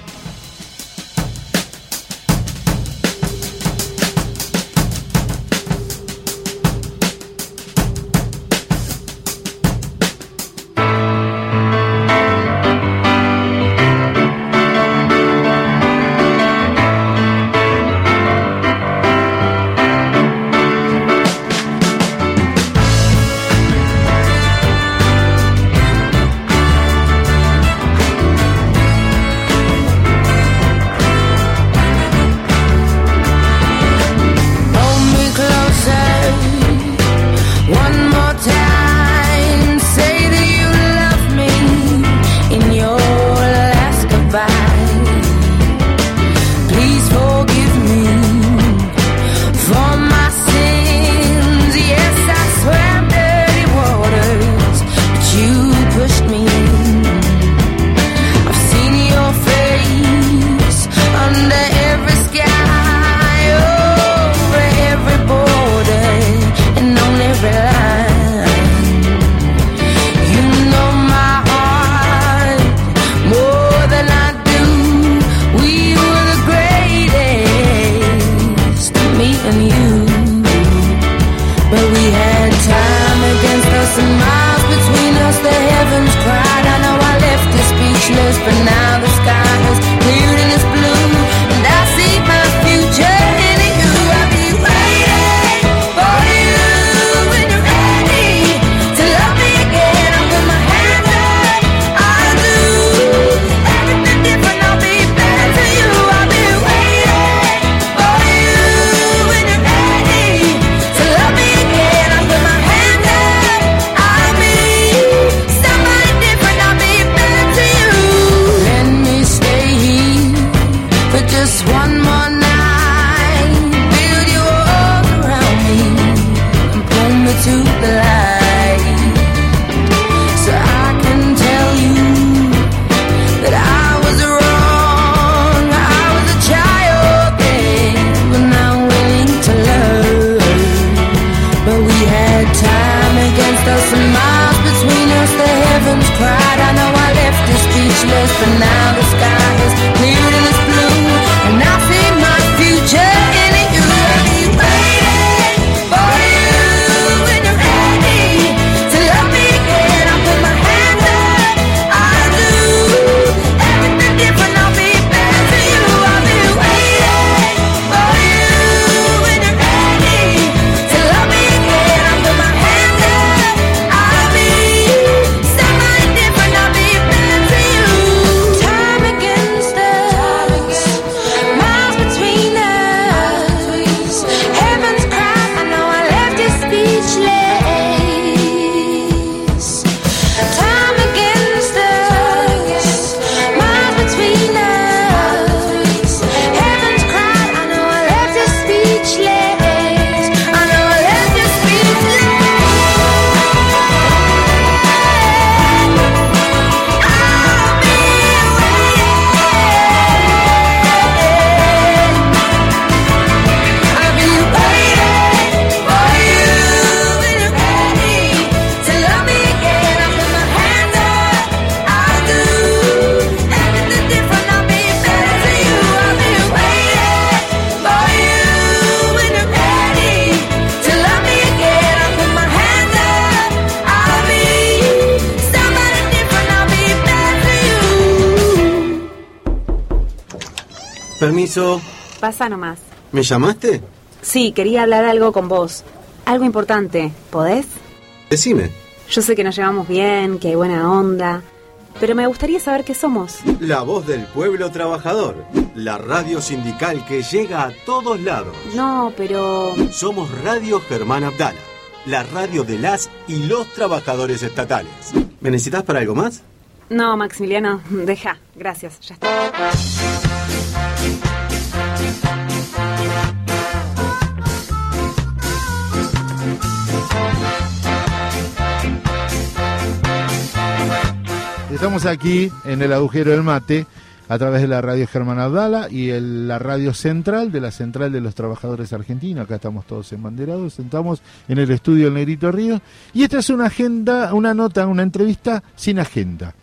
¿Me llamaste? Sí, quería hablar algo con vos. Algo importante. ¿Podés? Decime. Yo sé que nos llevamos bien, que hay buena onda, pero me gustaría saber qué somos. La voz del pueblo trabajador. La radio sindical que llega a todos lados. No, pero... Somos Radio Germán Abdala. La radio de las y los trabajadores estatales. ¿Me necesitas para algo más? No, Maximiliano, deja. Gracias, ya está. Estamos aquí en el agujero del mate a través de la radio Germán Abdala y el- la radio central de la Central de los Trabajadores Argentinos. Acá estamos todos embanderados, sentamos en el estudio del Negrito Río. Y esta es una agenda, una nota, una entrevista sin agenda.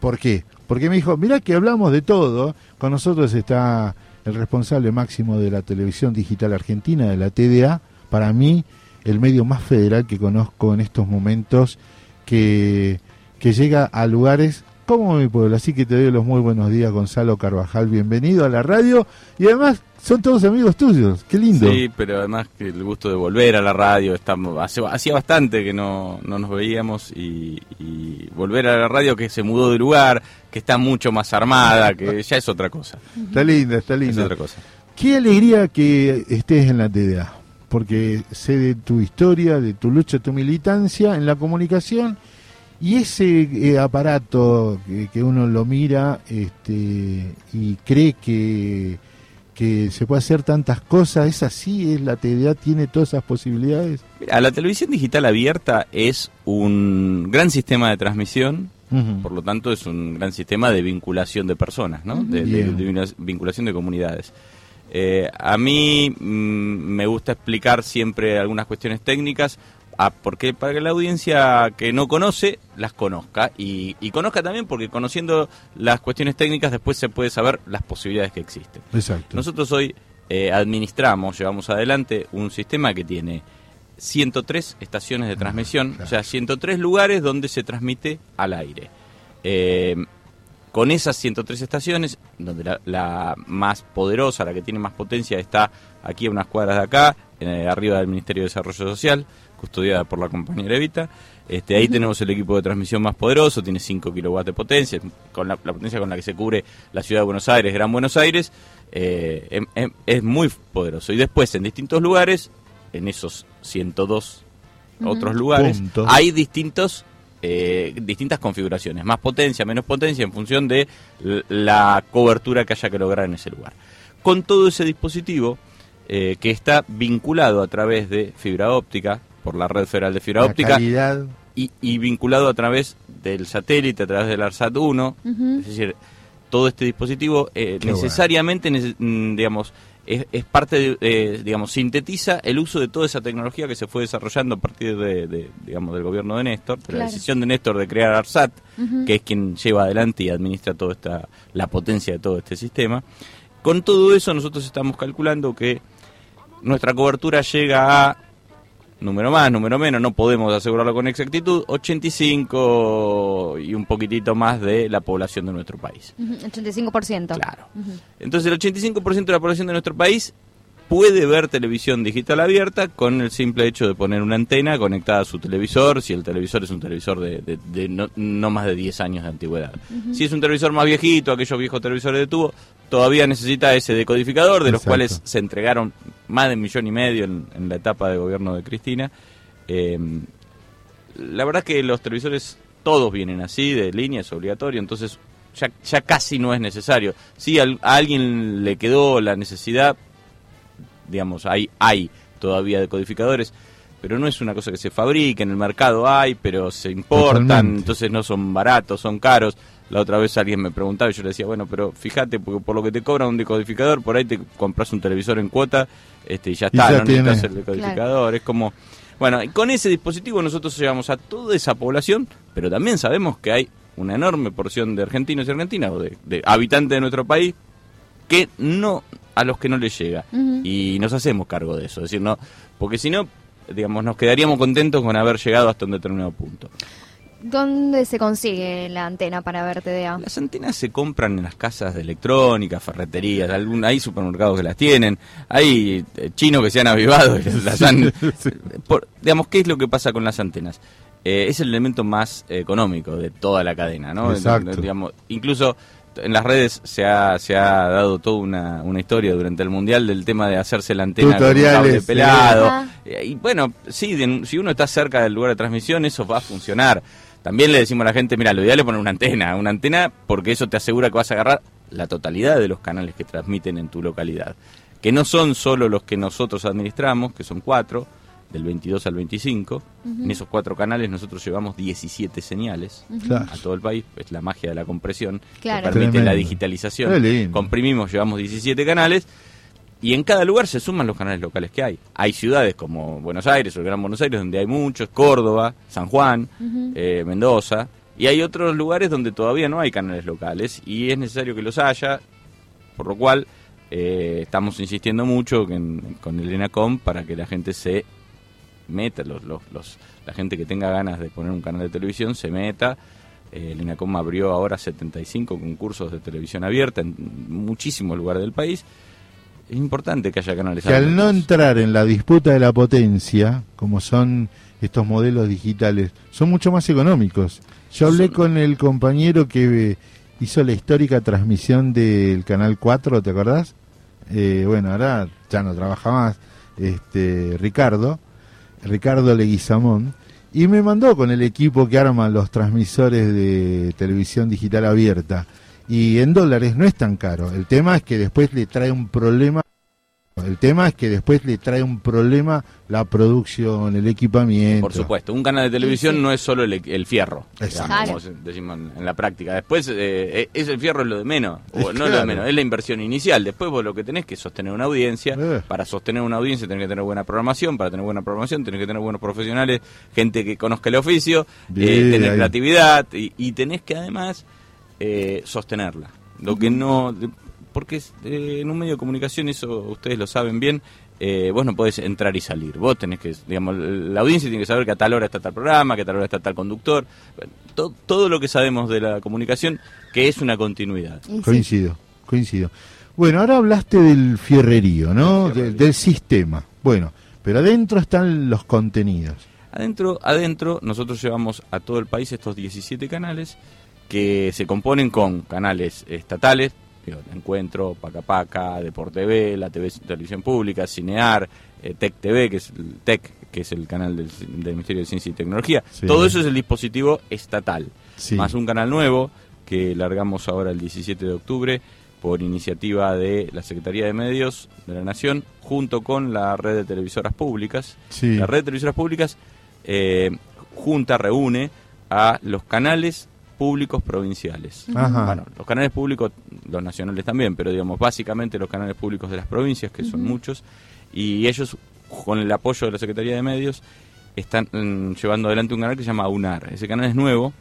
¿Por qué? Porque me dijo, mira que hablamos de todo. Con nosotros está el responsable máximo de la televisión digital argentina, de la TDA. Para mí, el medio más federal que conozco en estos momentos, que, que llega a lugares como mi pueblo. Así que te doy los muy buenos días, Gonzalo Carvajal. Bienvenido a la radio. Y además, son todos amigos tuyos. Qué lindo. Sí, pero además que el gusto de volver a la radio, estamos, hace- hacía bastante que no, no nos veíamos y, y volver a la radio que se mudó de lugar, que está mucho más armada, que ya es otra cosa. Está linda, está Es linda. otra cosa. Qué alegría que estés en la TDA, porque sé de tu historia, de tu lucha, tu militancia en la comunicación y ese eh, aparato que, que uno lo mira este, y cree que, que se puede hacer tantas cosas, es así, es la TDA tiene todas esas posibilidades. Mira, la televisión digital abierta es un gran sistema de transmisión, por lo tanto es un gran sistema de vinculación de personas, ¿no? de, vinculación de comunidades. Eh, a mí mm, me gusta explicar siempre algunas cuestiones técnicas, ah, porque para que la audiencia que no conoce las conozca y, y conozca también porque conociendo las cuestiones técnicas después se puede saber las posibilidades que existen. Exacto. Nosotros hoy eh, administramos, llevamos adelante un sistema que tiene 103 estaciones de transmisión, o sea, 103 lugares donde se transmite al aire. Eh, con esas 103 estaciones, donde la, la más poderosa, la que tiene más potencia, está aquí a unas cuadras de acá, arriba del Ministerio de Desarrollo Social, custodiada por la compañera Evita. Este, ahí tenemos el equipo de transmisión más poderoso, tiene 5 kilowatts de potencia, con la, la potencia con la que se cubre la ciudad de Buenos Aires, Gran Buenos Aires, eh, em- em- es muy poderoso. Y después, en distintos lugares, en esos 102 Ujú. otros lugares, hay distintos eh, distintas configuraciones, más potencia, menos potencia, en función de la cobertura que haya que lograr en ese lugar. Con todo ese dispositivo, eh, que está vinculado a través de fibra óptica, por la red federal de fibra La óptica, calidad. y, y vinculado a través del satélite, a través del ARSAT 1, Ujú. es decir, todo este dispositivo eh, necesariamente, nece- mm, digamos, es, es parte, de, eh, digamos, sintetiza el uso de toda esa tecnología que se fue desarrollando a partir de, de, digamos, del gobierno de Néstor, de la decisión de Néstor de crear ARSAT, que es quien lleva adelante y administra toda esta, la potencia de todo este sistema. Con todo eso nosotros estamos calculando que nuestra cobertura llega a número más, número menos, no podemos asegurarlo con exactitud, 85 y un poquitito más de la población de nuestro país. Ujú, 85%. Claro. Entonces el 85% de la población de nuestro país puede ver televisión digital abierta con el simple hecho de poner una antena conectada a su televisor, si el televisor es un televisor de, de- de no, no más de 10 años de antigüedad. Si es un televisor más viejito, aquellos viejos televisores de tubo, todavía necesita ese decodificador, de los Exacto. cuales se entregaron más de un millón y medio en, en la etapa de gobierno de Cristina. Eh, la verdad que los televisores todos vienen así, de línea, es obligatorio, entonces ya, ya casi no es necesario. Si al- a alguien le quedó la necesidad, digamos, hay, hay todavía decodificadores, pero no es una cosa que se fabrica, en el mercado hay, pero se importan, Totalmente. entonces no son baratos, son caros. La otra vez alguien me preguntaba y yo le decía, bueno, pero fíjate, porque por lo que te cobran un decodificador, por ahí te compras un televisor en cuota este, y ya Y está, ya no necesitas el decodificador, es como... Bueno, y con ese dispositivo nosotros llegamos a toda esa población, pero también sabemos que hay una enorme porción de argentinos y argentinas, o de, de habitantes de nuestro país, que no a los que no les llega. Y nos hacemos cargo de eso. Es decir, no, porque si no, digamos, nos quedaríamos contentos con haber llegado hasta un determinado punto. ¿Dónde se consigue la antena para ver TDA? Las antenas se compran en las casas de electrónica, ferreterías, algún, hay supermercados que las tienen, hay eh, chinos que se han avivado y las han... Por- digamos, ¿qué es lo que pasa con las antenas? Eh, es el elemento más eh, económico de toda la cadena, ¿no? Exacto. Digamos, incluso en las redes se ha, se ha dado toda una, una historia durante el mundial del tema de hacerse la antena con un Tutoriales, cable sí. pelado. Eh, Y bueno, sí, de- si uno está cerca del lugar de transmisión, eso va a funcionar. También le decimos a la gente, mira, lo ideal es poner una antena, una antena porque eso te asegura que vas a agarrar la totalidad de los canales que transmiten en tu localidad. Que no son solo los que nosotros administramos, que son cuatro, del 22 al 25. Ujú. En esos cuatro canales nosotros llevamos 17 señales a todo el país. Es la magia de la compresión Claro. que permite Tremendo. la digitalización. Comprimimos, llevamos 17 canales y en cada lugar se suman los canales locales que hay. Hay ciudades como Buenos Aires o el Gran Buenos Aires donde hay muchos, Córdoba, San Juan, eh, Mendoza, y hay otros lugares donde todavía no hay canales locales y es necesario que los haya, por lo cual eh, estamos insistiendo mucho en- con el ENACOM para que la gente se meta, los, los, los- la gente que tenga ganas de poner un canal de televisión se meta. Eh, el ENACOM abrió ahora 75 concursos de televisión abierta en muchísimos lugares del país. Es importante que haya canales que al no entrar en la disputa de la potencia, como son estos modelos digitales, son mucho más económicos. Yo hablé con el compañero que eh, hizo la histórica transmisión del Canal 4, ¿te acordás? Eh, bueno, ahora ya no trabaja más, este Ricardo, Ricardo Leguizamón, y me mandó con el equipo que arman los transmisores de televisión digital abierta. Y en dólares no es tan caro. El tema es que después le trae un problema. El tema es que después le trae un problema la producción, el equipamiento. Por supuesto, un canal de televisión Sí, sí. no es solo el, el fierro, Exacto. digamos, como decimos en- la práctica. Después, eh, es el fierro es lo de menos, o no es lo de menos, es la inversión inicial. Después vos lo que tenés que sostener una audiencia. Eh. Para sostener una audiencia tenés que tener buena programación, para tener buena programación tenés que tener buenos profesionales, gente que conozca el oficio, Bien, eh, tener ahí. creatividad y, y tenés que además eh, sostenerla. Lo que no... Porque eh, en un medio de comunicación, eso ustedes lo saben bien, eh, vos no podés entrar y salir. Vos tenés que, digamos, la audiencia tiene que saber que a tal hora está tal programa, que a tal hora está tal conductor. Bueno, to- todo lo que sabemos de la comunicación, que es una continuidad. Coincido, coincido. Bueno, ahora hablaste del fierrerío, ¿no? Del, del sistema. Bueno, pero adentro están los contenidos. Adentro, adentro, nosotros llevamos a todo el país estos 17 canales que se componen con canales estatales, Encuentro, Paca Paca, Deporte TV, la TV Televisión Pública, Cinear, eh, Tech TV, que es el Tech, que es el canal del, del Ministerio de Ciencia y Tecnología. Sí. Todo eso es el dispositivo estatal. Sí. Más un canal nuevo que largamos ahora el 17 de octubre por iniciativa de la Secretaría de Medios de la Nación junto con la red de televisoras públicas. Sí. La red de televisoras públicas eh, junta, reúne a los canales públicos provinciales. Ajá. Bueno, los canales públicos, los nacionales también, pero digamos básicamente los canales públicos de las provincias, que son muchos, y ellos, con el apoyo de la Secretaría de Medios, están mm, llevando adelante un canal que se llama UNAR. Ese canal es nuevo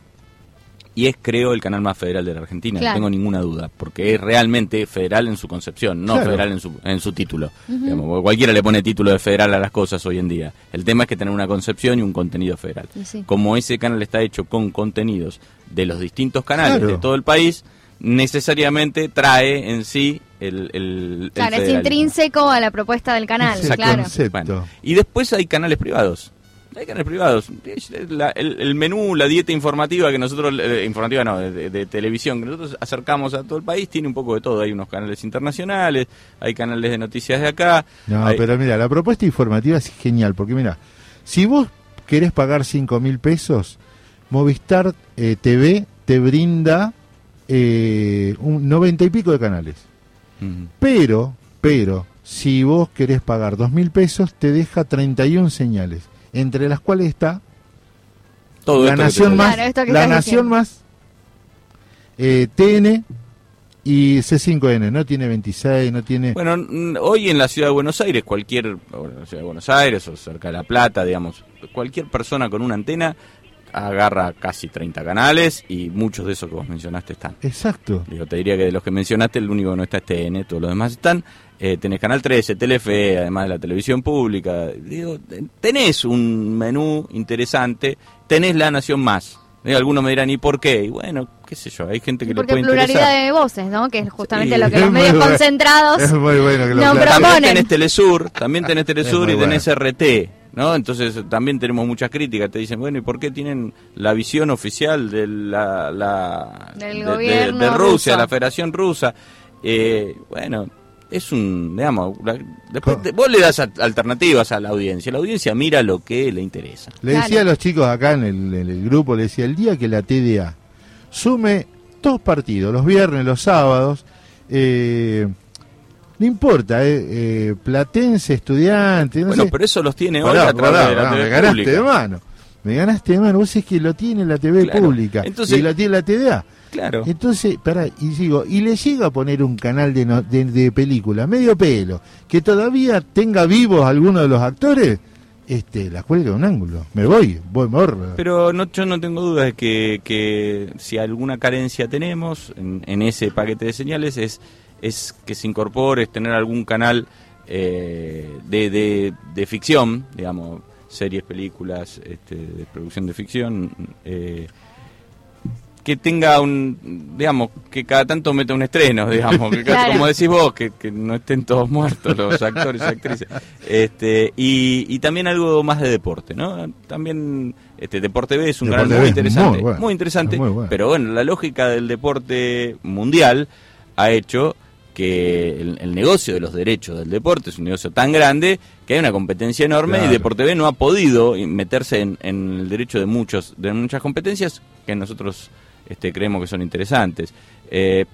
y es, creo, el canal más federal de la Argentina, Claro. no tengo ninguna duda, porque es realmente federal en su concepción, no Claro. federal en su, en su título. Digamos, cualquiera le pone título de federal a las cosas hoy en día. El tema es que tener una concepción y un contenido federal. Sí. Como ese canal está hecho con contenidos de los distintos canales Claro. de todo el país, necesariamente trae en sí el, el, el Claro, es intrínseco a la propuesta del canal, Ese claro. Y después hay canales privados. Hay canales privados. La- el, el menú, la dieta informativa que nosotros, eh, informativa no, de, televisión, que nosotros acercamos a todo el país, tiene un poco de todo. Hay unos canales internacionales, hay canales de noticias de acá. No, hay- pero mira, la propuesta informativa es genial, porque mira, si vos querés pagar 5 mil pesos, Movistar eh, TV te brinda eh, un 90 y pico de canales. Pero, pero, si vos querés pagar dos mil pesos, te deja 31 señales, entre las cuales está Todo la Nación más, Claro, la Nación diciendo. más, eh, TN y C5N. No tiene 26, no tiene. Bueno, hoy en la ciudad de Buenos Aires, cualquier, o en la ciudad de Buenos Aires o cerca de La Plata, digamos, cualquier persona con una antena agarra casi 30 canales y muchos de esos que vos mencionaste están. Exacto. Digo, te diría que de los que mencionaste, el único que no está es TN, todos los demás están. Eh, tenés Canal 13, Telefe, además de la televisión pública. Digo, tenés un menú interesante, tenés La Nación Más. Eh, algunos me dirán, ¿y por qué? Y bueno, qué sé yo, hay gente que le Porque puede pluralidad interesar. de voces, ¿no? Que es justamente Sí. lo que los medios bueno. concentrados Es muy bueno que lo no aclares. También tenés Telesur, también tenés Telesur y tenés RT, ¿no? Entonces también tenemos muchas críticas. Te dicen, bueno, ¿y por qué tienen la visión oficial de la, la- Del de- de- de Rusia, ruso? la Federación Rusa? Eh, bueno, es un, digamos, la- después te- vos le das a- alternativas a la audiencia. La audiencia mira lo que le interesa. Le decía a los chicos acá en el, en el grupo, le decía, el día que la TDA sume dos partidos, los viernes, los sábados, eh, no importa, eh, eh, platense, estudiante, no bueno, sé. pero eso los tiene hoy Pará, a través pará, de la pará, TV me ganaste pública. de mano. Me ganaste de mano, vos es que lo tiene la TV Claro. pública Entonces- y lo tiene la TDA. Claro. Entonces, pará, y digo, y le llega a poner un canal de, no- de, de película, medio pelo, que todavía tenga vivos algunos de los actores, este, la cuelga de un ángulo. Me voy, voy, me ahorro. Pero no, yo no tengo dudas de que, que si alguna carencia tenemos en, en ese paquete de señales es, es que se incorpore, es tener algún canal eh, de, de, de ficción, digamos, series, películas, este, de producción de ficción, eh, que tenga un, digamos, que cada tanto meta un estreno, digamos, que Claro. como decís vos, que, que no estén todos muertos los actores y actrices. Este, y, y también algo más de deporte, ¿no? También este Deporte B es un Deporte canal muy es interesante, muy bueno, interesante, es muy bueno. pero bueno, la lógica del deporte mundial ha hecho que el, el negocio de los derechos del deporte es un negocio tan grande que hay una competencia enorme Claro. y Deporte B no ha podido meterse en, en el derecho de muchos de muchas competencias que nosotros este, creemos que son interesantes. Eh,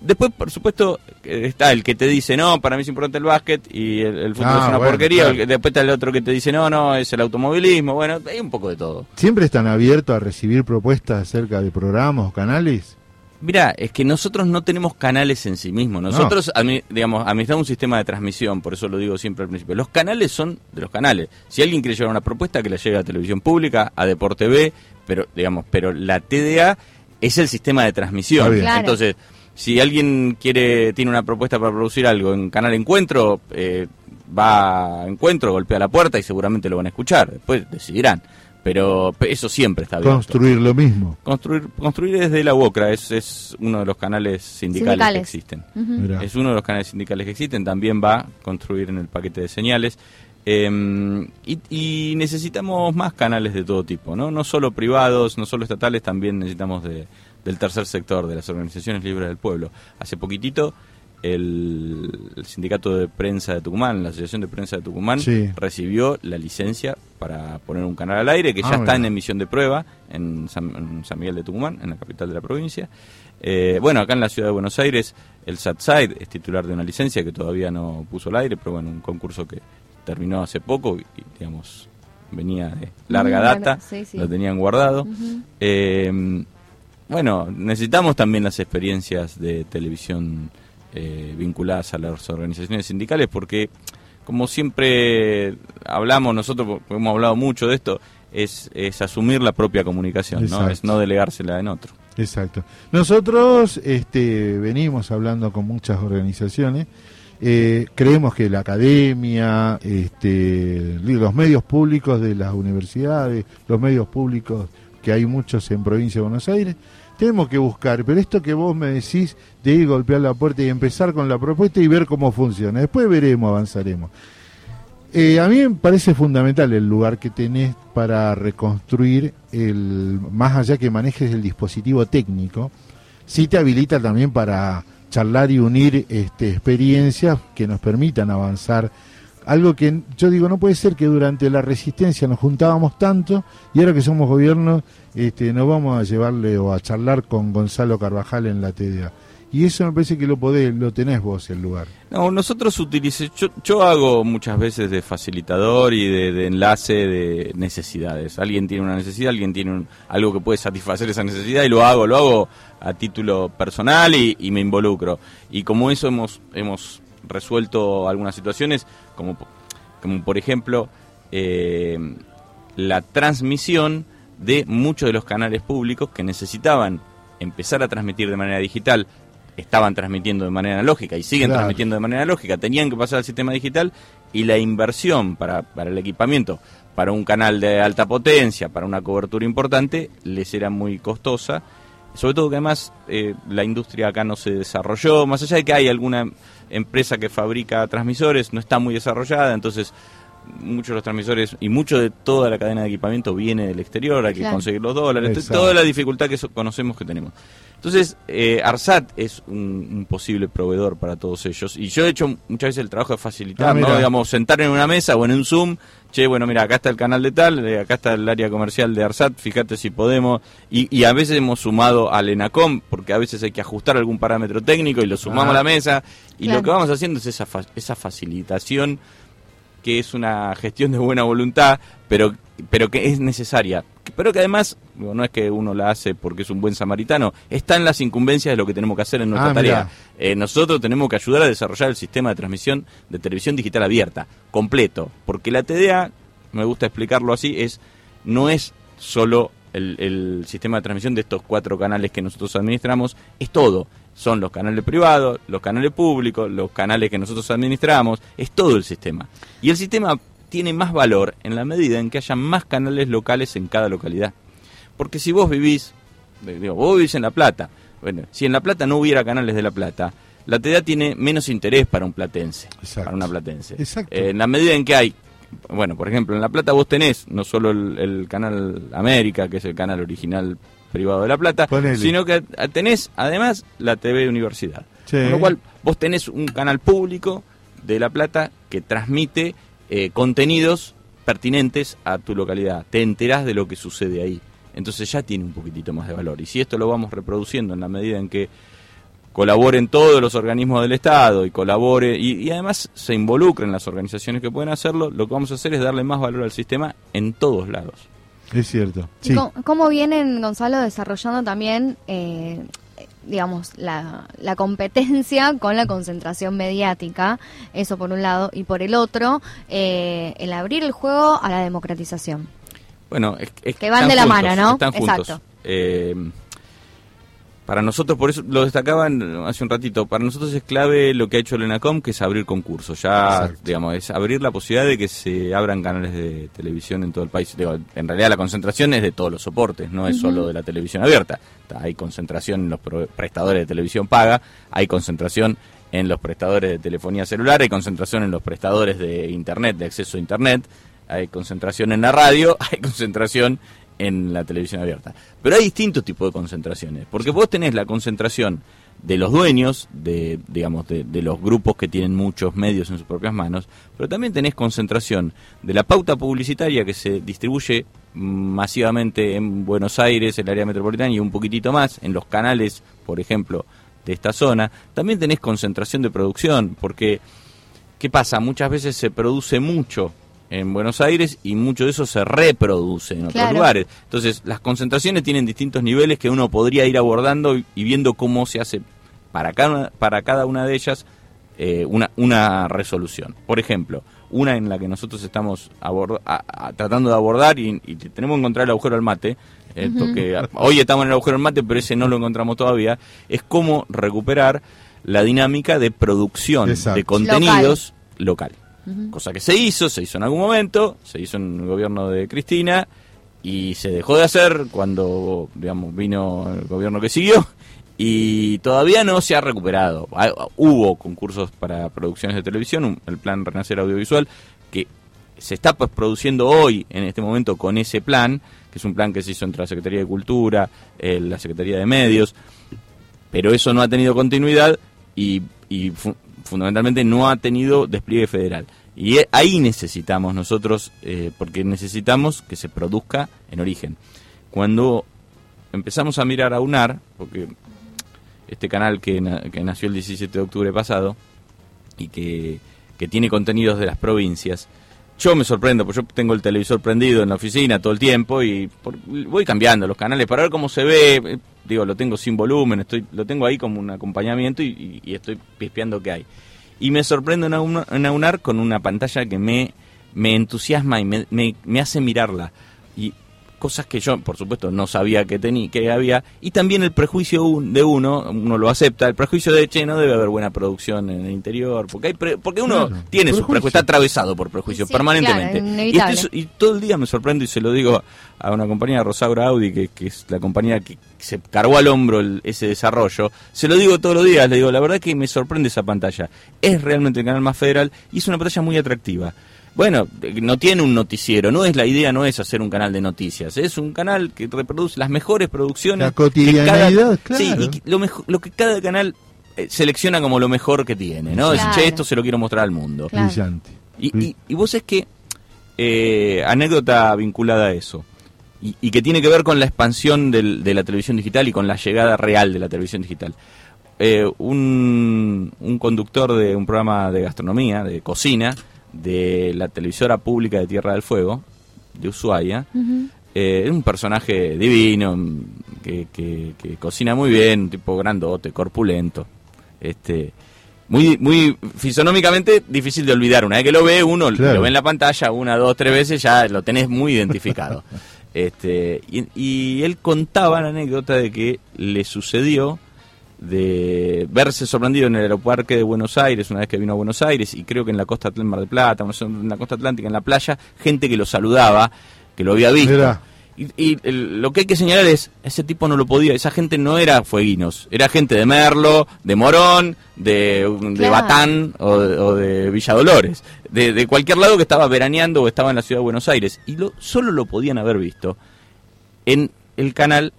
después, por supuesto, está el que te dice, no, para mí es importante el básquet y el, el fútbol Ah, es una bueno, porquería. claro. después está el otro que te dice, no, no, es el automovilismo. Bueno, hay un poco de todo. ¿Siempre están abiertos a recibir propuestas acerca de programas o canales? Mira, es que nosotros no tenemos canales en sí mismos. Nosotros, admi- digamos, administramos un sistema de transmisión, por eso lo digo siempre al principio. Los canales son de los canales. Si alguien quiere llevar una propuesta, que la lleve a Televisión Pública, a Deporte B, pero, digamos, pero la TDA es el sistema de transmisión. Claro. Entonces, si alguien quiere, tiene una propuesta para producir algo en Canal Encuentro, eh, va a encuentro, golpea la puerta y seguramente lo van a escuchar. Después decidirán. Pero pe- eso siempre está bien. Construir lo mismo. Construir, construir desde la UOCRA es, es uno de los canales sindicales, Sindicales. que existen. Es uno de los canales sindicales que existen. También va a construir en el paquete de señales. Eh, y, y necesitamos más canales de todo tipo, ¿no? No solo privados, no solo estatales, también necesitamos de, del tercer sector, de las organizaciones libres del pueblo. Hace poquitito el, el sindicato de prensa de Tucumán, la Asociación de Prensa de Tucumán, Sí. recibió la licencia para poner un canal al aire que ya Ah, está mira. en emisión de prueba en San, en San Miguel de Tucumán, en la capital de la provincia. Eh, bueno, acá en la ciudad de Buenos Aires, el SATSIDE es titular de una licencia que todavía no puso al aire, pero bueno, un concurso que terminó hace poco y, digamos, venía de larga data, larga, sí, sí. lo tenían guardado. Eh, bueno, necesitamos también las experiencias de televisión eh, vinculadas a las organizaciones sindicales porque, como siempre hablamos nosotros, hemos hablado mucho de esto, es, es asumir la propia comunicación, ¿no? Es no delegársela en otro. Exacto. Nosotros este, venimos hablando con muchas organizaciones. eh, creemos que la academia, este, los medios públicos de las universidades, los medios públicos que hay muchos en provincia de Buenos Aires, tenemos que buscar. Pero esto que vos me decís de ir golpear la puerta y empezar con la propuesta y ver cómo funciona. Después veremos, avanzaremos. Eh, a mí me parece fundamental el lugar que tenés para reconstruir el más allá que manejes el dispositivo técnico, sí te habilita también para charlar y unir este, experiencias que nos permitan avanzar. Algo que yo digo, no puede ser que durante la resistencia nos juntábamos tanto y ahora que somos gobierno este, nos vamos a llevarle o a charlar con Gonzalo Carvajal en la TDA. Y eso me parece que lo podés, lo tenés vos el lugar. No, nosotros utilicemos, yo, hago muchas veces de facilitador y de, de enlace de necesidades. Alguien tiene una necesidad, alguien tiene un- algo que puede satisfacer esa necesidad y lo hago, lo hago a título personal y, y me involucro. Y como eso hemos, hemos resuelto algunas situaciones, como, como por ejemplo eh, la transmisión de muchos de los canales públicos que necesitaban empezar a transmitir de manera digital estaban transmitiendo de manera analógica y siguen Claro. transmitiendo de manera analógica, tenían que pasar al sistema digital y la inversión para, para el equipamiento, para un canal de alta potencia, para una cobertura importante, les era muy costosa. Sobre todo que además eh, la industria acá no se desarrolló, más allá de que hay alguna empresa que fabrica transmisores, no está muy desarrollada, entonces muchos de los transmisores y mucho de toda la cadena de equipamiento viene del exterior, hay que Claro. conseguir los dólares, Exacto. toda la dificultad que so- conocemos que tenemos. Entonces, eh, ARSAT es un, un posible proveedor para todos ellos. Y yo he hecho muchas veces el trabajo de facilitar, Ah, ¿no? Digamos, sentar en una mesa o en un Zoom, che, bueno, mira, acá está el canal de tal, eh, acá está el área comercial de ARSAT, fíjate si podemos. Y, y a veces hemos sumado al ENACOM, porque a veces hay que ajustar algún parámetro técnico y lo sumamos Ah. a la mesa. Y Claro. lo que vamos haciendo es esa, fa- esa facilitación que es una gestión de buena voluntad, pero pero que es necesaria. Pero que además, no es que uno la hace porque es un buen samaritano, está en las incumbencias de lo que tenemos que hacer en nuestra Ah, tarea. Eh, nosotros tenemos que ayudar a desarrollar el sistema de transmisión de televisión digital abierta, completo, porque la TDA, me gusta explicarlo así, es no es solo el, el sistema de transmisión de estos cuatro canales que nosotros administramos, es todo. Son los canales privados, los canales públicos, los canales que nosotros administramos, es todo el sistema. Y el sistema tiene más valor en la medida en que haya más canales locales en cada localidad. Porque si vos vivís, digo, vos vivís en La Plata, bueno, si en La Plata no hubiera canales de La Plata, la TDA tiene menos interés para un platense, para una platense. Exacto. Eh, en la medida en que hay, bueno, por ejemplo, en La Plata vos tenés no solo el, el canal América, que es el canal original privado de La Plata, Ponele. sino que tenés además la TV Universidad. Sí. Con lo cual vos tenés un canal público de La Plata que transmite eh, contenidos pertinentes a tu localidad. Te enterás de lo que sucede ahí. Entonces ya tiene un poquitito más de valor. Y si esto lo vamos reproduciendo en la medida en que colaboren todos los organismos del Estado y colabore y, y además se involucren las organizaciones que pueden hacerlo, lo que vamos a hacer es darle más valor al sistema en todos lados. Es cierto. ¿Y cómo, cómo vienen, Gonzalo, desarrollando también, eh, digamos, la, la competencia con la concentración mediática? Eso por un lado. Y por el otro, eh, el abrir el juego a la democratización. Bueno, es, es- Que van de la juntos, mano, ¿no? Están juntos. Exacto. Eh, para nosotros, por eso lo destacaban hace un ratito, para nosotros es clave lo que ha hecho el ENACOM, que es abrir concursos. Ya, Exacto. digamos, es abrir la posibilidad de que se abran canales de televisión en todo el país. Digo, en realidad la concentración es de todos los soportes, no es solo de la televisión abierta. Hay concentración en los pro- prestadores de televisión paga, hay concentración en los prestadores de telefonía celular, hay concentración en los prestadores de internet, de acceso a internet, hay concentración en la radio, hay concentración en la televisión abierta. Pero hay distintos tipos de concentraciones, porque vos tenés la concentración de los dueños, de, digamos, de, de los grupos que tienen muchos medios en sus propias manos, pero también tenés concentración de la pauta publicitaria que se distribuye masivamente en Buenos Aires, el área metropolitana y un poquitito más, en los canales, por ejemplo, de esta zona. También tenés concentración de producción, porque, ¿qué pasa? Muchas veces se produce mucho en Buenos Aires y mucho de eso se reproduce en otros Claro. lugares. Entonces, las concentraciones tienen distintos niveles que uno podría ir abordando y, y viendo cómo se hace para cada, para cada una de ellas eh, una, una resolución. Por ejemplo, una en la que nosotros estamos abord- a- a- tratando de abordar y, y tenemos que encontrar el agujero al mate, eh, hoy estamos en el agujero al mate, pero ese no lo encontramos todavía, es cómo recuperar la dinámica de producción Exacto. de contenidos local. Cosa que se hizo, se hizo en algún momento, se hizo en el gobierno de Cristina y se dejó de hacer cuando, digamos, vino el gobierno que siguió y todavía no se ha recuperado. Ah, Hubo concursos para producciones de televisión, el plan Renacer Audiovisual, que se está pues, produciendo hoy, en este momento, con ese plan, que es un plan que se hizo entre la Secretaría de Cultura, eh, la Secretaría de Medios, pero eso no ha tenido continuidad y, y fu- fundamentalmente no ha tenido despliegue federal. Y eh, ahí necesitamos nosotros, eh, porque necesitamos que se produzca en origen. Cuando empezamos a mirar a UNAR, porque este canal que, que nació el 17 de octubre pasado y que, que tiene contenidos de las provincias, yo me sorprendo, porque yo tengo el televisor prendido en la oficina todo el tiempo y por- voy cambiando los canales para ver cómo se ve. eh, Digo, lo tengo sin volumen, estoy lo tengo ahí como un acompañamiento y estoy pispeando qué hay. Y me sorprendo en Aunar, en Aunar con una pantalla que me, me entusiasma y me, me, me hace mirarla. Y cosas que yo, por supuesto, no sabía que tenía, que había. Y también el prejuicio un- de uno, uno lo acepta, el prejuicio de, che, no debe haber buena producción en el interior. Porque hay pre- porque uno Claro, tiene su prejuicio. prejuicio, está atravesado por prejuicio Sí, permanentemente. claro, y, y todo el día me sorprendo y se lo digo a una compañía, Rosaura Audi, que, que es la compañía que se cargó al hombro el- ese desarrollo. Se lo digo todos los días, le digo, la verdad que me sorprende esa pantalla. Es realmente el canal más federal y es una pantalla muy atractiva. Bueno, no tiene un noticiero, no es la idea, no es hacer un canal de noticias, es un canal que reproduce las mejores producciones. La que cotidianeidad, cada- Sí, claro. y que lo, mejo- lo que cada canal eh, selecciona como lo mejor que tiene, ¿no? Claro. che, esto se lo quiero mostrar al mundo. Claro. Brillante. Y, y, y vos es que, eh, anécdota vinculada a eso, y, y que tiene que ver con la expansión del- de la televisión digital y con la llegada real de la televisión digital. Eh, un, un conductor de un programa de gastronomía, de cocina, de la televisora pública de Tierra del Fuego, de Ushuaia, eh, es un personaje divino, mm, que, que- que cocina muy bien, un tipo grandote, corpulento. Este, muy, muy fisonómicamente difícil de olvidar. Una vez que lo ve, uno Claro. lo ve en la pantalla una, dos, tres veces, ya lo tenés muy identificado. este, y, y él contaba la anécdota de que le sucedió de verse sorprendido en el aeropuerto de Buenos Aires una vez que vino a Buenos Aires y creo que en la costa del Mar del Plata, en la costa atlántica, en la playa, gente que lo saludaba, que lo había visto. Y, y el- lo que hay que señalar es, ese tipo no lo podía, esa gente no era fueguinos, era gente de Merlo, de Morón, de, de Claro. Batán o de, o de Villa Dolores, de, de cualquier lado que estaba veraneando o estaba en la ciudad de Buenos Aires. Y lo, solo lo podían haber visto en el canal,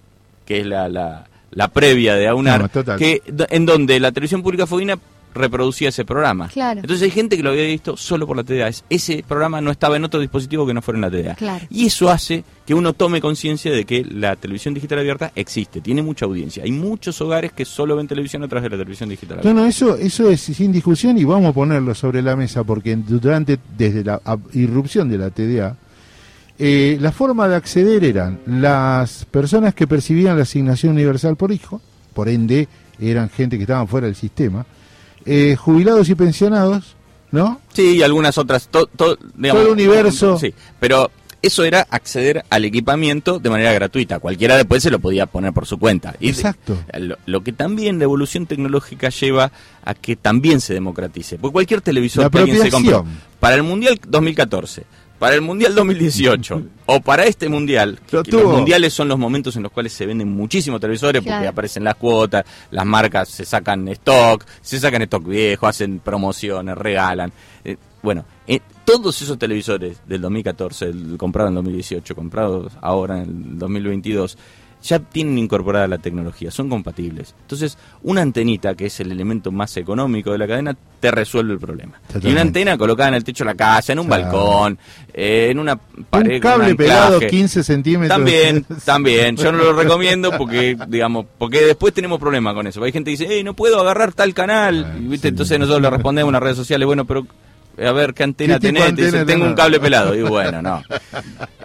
que es la, la, la previa de AUNAR, No, que, en donde la televisión pública fueguina reproducía ese programa. Claro. Entonces hay gente que lo había visto solo por la TDA. Es- Ese programa no estaba en otro dispositivo que no fuera en la TDA. Claro. Y eso hace que uno tome conciencia de que la televisión digital abierta existe, tiene mucha audiencia. Hay muchos hogares que solo ven televisión a través de la televisión digital No, abierta. no, eso, eso es sin discusión y vamos a ponerlo sobre la mesa porque durante, desde la irrupción de la TDA, eh, la forma de acceder eran las personas que percibían la asignación universal por hijo, por ende eran gente que estaban fuera del sistema, eh, jubilados y pensionados, ¿no? Sí, y algunas otras. to- to- digamos, Todo el universo. Sí, pero eso era acceder al equipamiento de manera gratuita. Cualquiera después se lo podía poner por su cuenta. Y Exacto. Lo, lo que también la evolución tecnológica lleva a que también se democratice. Porque cualquier televisor La que alguien se apropiación. para el Mundial 2014, para el Mundial 2018 o para este Mundial, que- Lo que los mundiales son los momentos en los cuales se venden muchísimos televisores porque Claro. aparecen las cuotas, las marcas se sacan stock, se sacan stock viejo, hacen promociones, regalan. Eh, bueno, eh, todos esos televisores del 2014, el, comprados en 2018, comprados ahora en el 2022, ya tienen incorporada la tecnología, son compatibles. Entonces, una antenita, que es el elemento más económico de la cadena, te resuelve el problema. Y una antena colocada en el techo de la casa, en un Claro. balcón, eh, en una pared Un cable pelado 15 centímetros. También, también. Yo no lo recomiendo porque, digamos, porque después tenemos problemas con eso. Hay gente que dice, hey, no puedo agarrar tal canal. Y, ¿viste? Entonces nosotros le respondemos en las redes sociales, bueno, pero a ver qué antena ¿Qué tenés. Te dicen, tengo un cable pelado. Y bueno, no.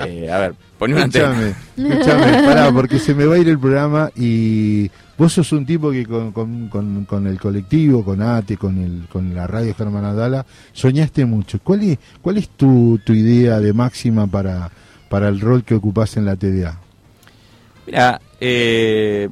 Eh, a ver, poné una escúchame, pará, porque se me va a ir el programa y vos sos un tipo que con, con- con- con el colectivo, con ATE, con, el, con la radio Germán Adala, soñaste mucho. ¿Cuál es, cuál es tu, tu idea de máxima para, para el rol que ocupás en la TDA? Mira, eh,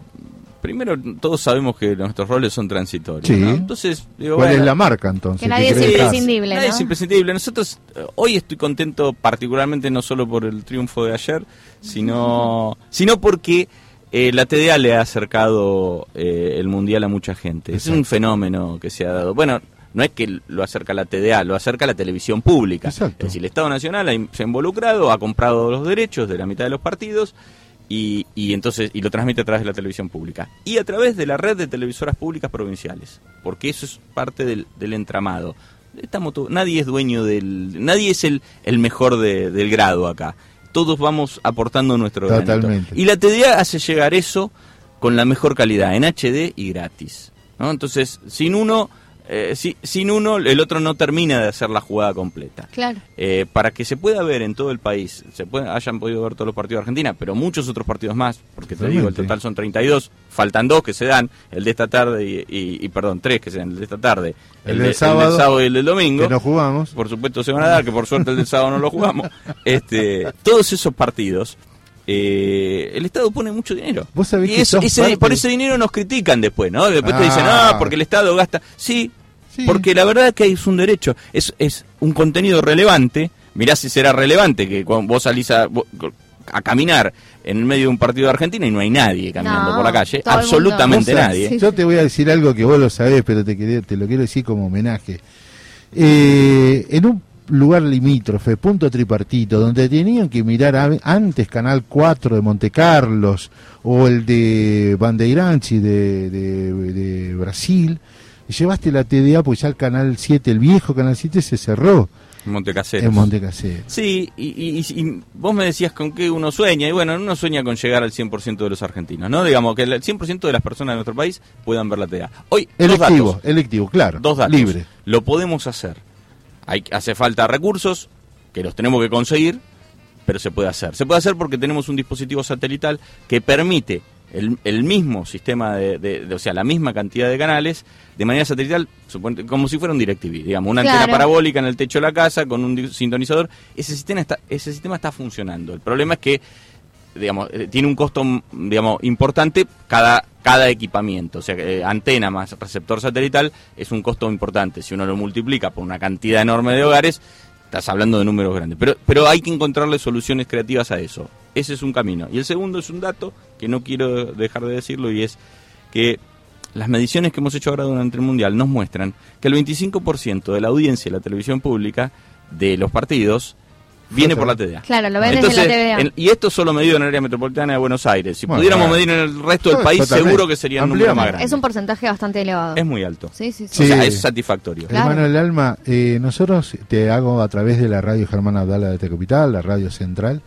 primero todos sabemos que nuestros roles son transitorios. Sí. ¿no? Entonces, digo, ¿Cuál bueno, es la marca entonces? Que nadie ¿Qué es imprescindible, Nadie ¿no? es imprescindible. Nosotros eh, hoy estoy contento particularmente no solo por el triunfo de ayer, sino, sino porque eh, la TDA le ha acercado eh, el mundial a mucha gente. Es un fenómeno que se ha dado. Bueno, no es que lo acerca la TDA, lo acerca la televisión pública. Es decir, el Estado Nacional se ha involucrado, ha comprado los derechos de la mitad de los partidos y, y entonces y lo transmite a través de la televisión pública y a través de la red de televisoras públicas provinciales, porque eso es parte del, del entramado. Estamos nadie es dueño del, nadie es el, el mejor de- del grado acá. Todos vamos aportando nuestro granito. Y la TDA hace llegar eso con la mejor calidad, en HD y gratis. ¿no? Entonces, sin uno, eh, si- sin uno, el otro no termina de hacer la jugada completa. Claro. Eh, para que se pueda ver en todo el país, se puede- hayan podido ver todos los partidos de Argentina, pero muchos otros partidos más, porque te digo, el total son 32, faltan dos que se dan, el de esta tarde y, y- y, perdón, tres que se dan, el de esta tarde, El de- del sábado, sábado y el del domingo. que no jugamos. Por supuesto se van a dar, que por suerte el del sábado no lo jugamos. Este, todos esos partidos, eh, el Estado pone mucho dinero. Vos sabés Y que eso- sos ese- parte- por ese dinero nos critican después, ¿no? Después te dicen, Ah. ah, porque el Estado gasta. Sí, porque la verdad es que es un derecho, es, es un contenido relevante. Mirá si será relevante que cuando vos salís a, vos- a caminar en el medio de un partido de Argentina y no hay nadie caminando No, por la calle, absolutamente nadie. Yo te voy a decir algo que vos lo sabés, pero te, quería- te lo quiero decir como homenaje. Eh, en un lugar limítrofe, punto tripartito, donde tenían que mirar a- antes Canal 4 de Monte Carlos o el de Bandeiranchi de, de, de Brasil, llevaste la TDA, pues ya el Canal 7, el viejo Canal 7 se cerró Montecaseros. en Montecaseros. Sí, y, y- y- y vos me decías con qué uno sueña, y bueno, uno sueña con llegar al 100% de los argentinos, ¿no? Digamos que el 100% de las personas de nuestro país puedan ver la TDA. Hoy, dos Electivo, datos. electivo, claro. Dos datos. Libre. Lo podemos hacer. Hay, hace falta recursos, que los tenemos que conseguir, pero se puede hacer. Se puede hacer porque tenemos un dispositivo satelital que permite el, el mismo sistema de, de- de- o sea, la misma cantidad de canales de manera satelital, como si fuera un DirecTV, digamos, una Claro. antena parabólica en el techo de la casa con un sintonizador. Ese sistema está, ese sistema está funcionando. El problema es que digamos, eh, tiene un costo, digamos, importante cada, cada equipamiento. O sea, eh, antena más receptor satelital es un costo importante. Si uno lo multiplica por una cantidad enorme de hogares, estás hablando de números grandes. Pero, pero hay que encontrarle soluciones creativas a eso. Ese es un camino. Y el segundo es un dato que no quiero dejar de decirlo y es que las mediciones que hemos hecho ahora durante el Mundial nos muestran que el 25% de la audiencia de la televisión pública de los partidos viene por la TDA. Claro, lo ven desde Entonces, la TVA. en- y esto solo medido en el área metropolitana de Buenos Aires. Si Bueno, pudiéramos claro. medir en el resto del país, totalmente. seguro que sería un número más grande. Es un porcentaje bastante elevado. Es muy alto. Sí, sí, sí. O sea, es satisfactorio. Claro. Hermano del alma, eh, nosotros te hago a través de la radio Germán Abdala de Tecapital, la radio central.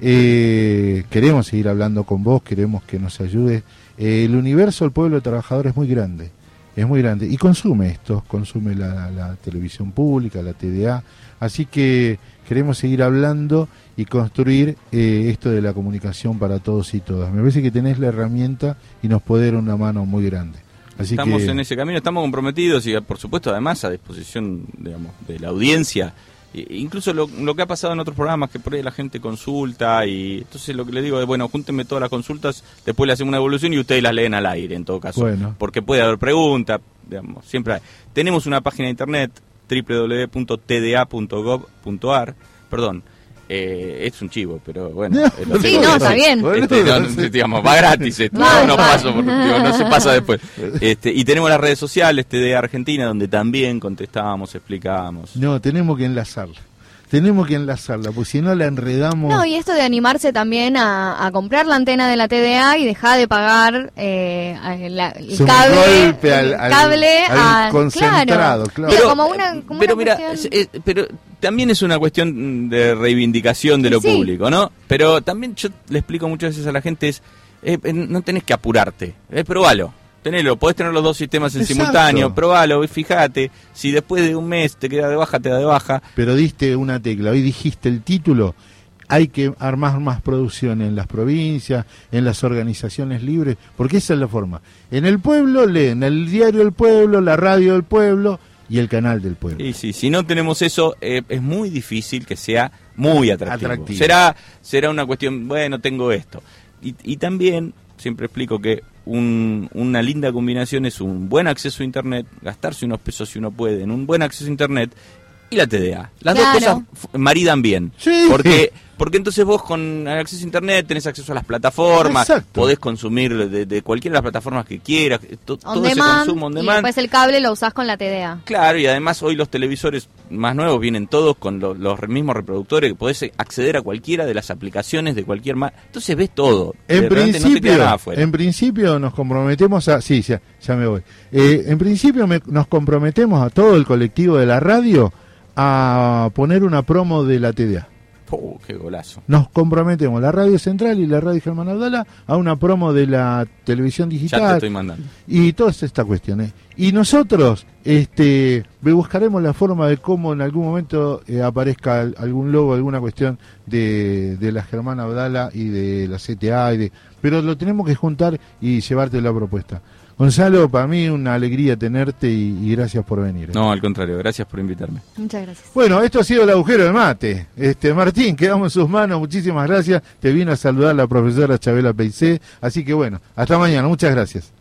Eh, queremos seguir hablando con vos, queremos que nos ayudes. Eh, el universo, el pueblo trabajador es muy grande, es muy grande. Y consume esto, consume la, la televisión pública, la TDA. Así que queremos seguir hablando y construir eh, esto de la comunicación para todos y todas. Me parece que tenés la herramienta y nos puede dar una mano muy grande. Así estamos que, en ese camino, estamos comprometidos y por supuesto además a disposición digamos, de la audiencia Incluso lo, lo que ha pasado en otros programas, que por ahí la gente consulta y entonces lo que le digo es, bueno, júntenme todas las consultas, después le hacemos una evolución y ustedes las leen al aire en todo caso. Bueno. Porque puede haber preguntas, digamos, siempre hay. Tenemos una página de internet, www.tda.gov.ar, perdón. Eh, es un chivo, pero bueno. No, Sí, no, está bien. Este, no, digamos, va gratis esto, no, paso por- digo, no se pasa después. Este, y tenemos las redes sociales, TDA Argentina, donde también contestábamos, explicábamos. No, tenemos que enlazarla. Tenemos que enlazarla, porque si no la enredamos. No, y esto de animarse también a, a comprar la antena de la TDA y dejar de pagar eh, la- el cable, golpe al- al- cable al a- concentrado, claro. Pero, como una, como pero una mira, cuestión- es- es- pero también es una cuestión de reivindicación de lo Sí. público, ¿no? Pero también yo le explico muchas veces a la gente es, eh, eh, no tenés que apurarte, eh, probalo. Tenelo, podés tener los dos sistemas en Exacto. simultáneo, probalo, fíjate, si después de un mes te queda de baja, te da de baja. Pero diste una tecla, hoy dijiste el título. Hay que armar más producción en las provincias, en las organizaciones libres, porque esa es la forma. En el pueblo leen el diario del pueblo, la radio del pueblo y el canal del pueblo. Y sí, si no tenemos eso, eh, es muy difícil que sea muy atractivo. Atractivo. Será, será una cuestión, bueno, tengo esto. Y, y también, siempre explico que un- una linda combinación es un buen acceso a Internet, gastarse unos pesos si uno puede en un buen acceso a Internet y la TDA. Las Claro. dos cosas maridan bien. Sí. Porque, porque entonces vos con el acceso a Internet tenés acceso a las plataformas, Exacto. podés consumir de, de cualquiera de las plataformas que quieras, to- on todo ese demand, consumo on y demand. después el cable lo usás con la TDA. Claro, y además hoy los televisores más nuevos vienen todos con lo- los mismos reproductores que podés acceder a cualquiera de las aplicaciones de cualquier marca. Entonces ves todo. En Eh, no principio, nada afuera. en principio nos comprometemos a... Sí, ya, ya me voy. Eh, en principio me- nos comprometemos a todo el colectivo de la radio a poner una promo de la TDA. Oh, qué golazo. Nos comprometemos, la radio central y la radio Germán Abdala, a una promo de la televisión Ya te digital estoy mandando. y todas estas cuestiones. Y nosotros este, buscaremos la forma de cómo en algún momento eh, aparezca al- algún logo, alguna cuestión de, de la Germán Abdala y de la CTA, y de, pero lo tenemos que juntar y llevarte la propuesta. Gonzalo, para mí una alegría tenerte y, y gracias por venir. No, al contrario, gracias por invitarme. Muchas gracias. Bueno, esto ha sido el agujero de mate. Este Martín, quedamos en sus manos, muchísimas gracias. Te vino a saludar la profesora Chabela Peicé, así que bueno, hasta mañana, muchas gracias.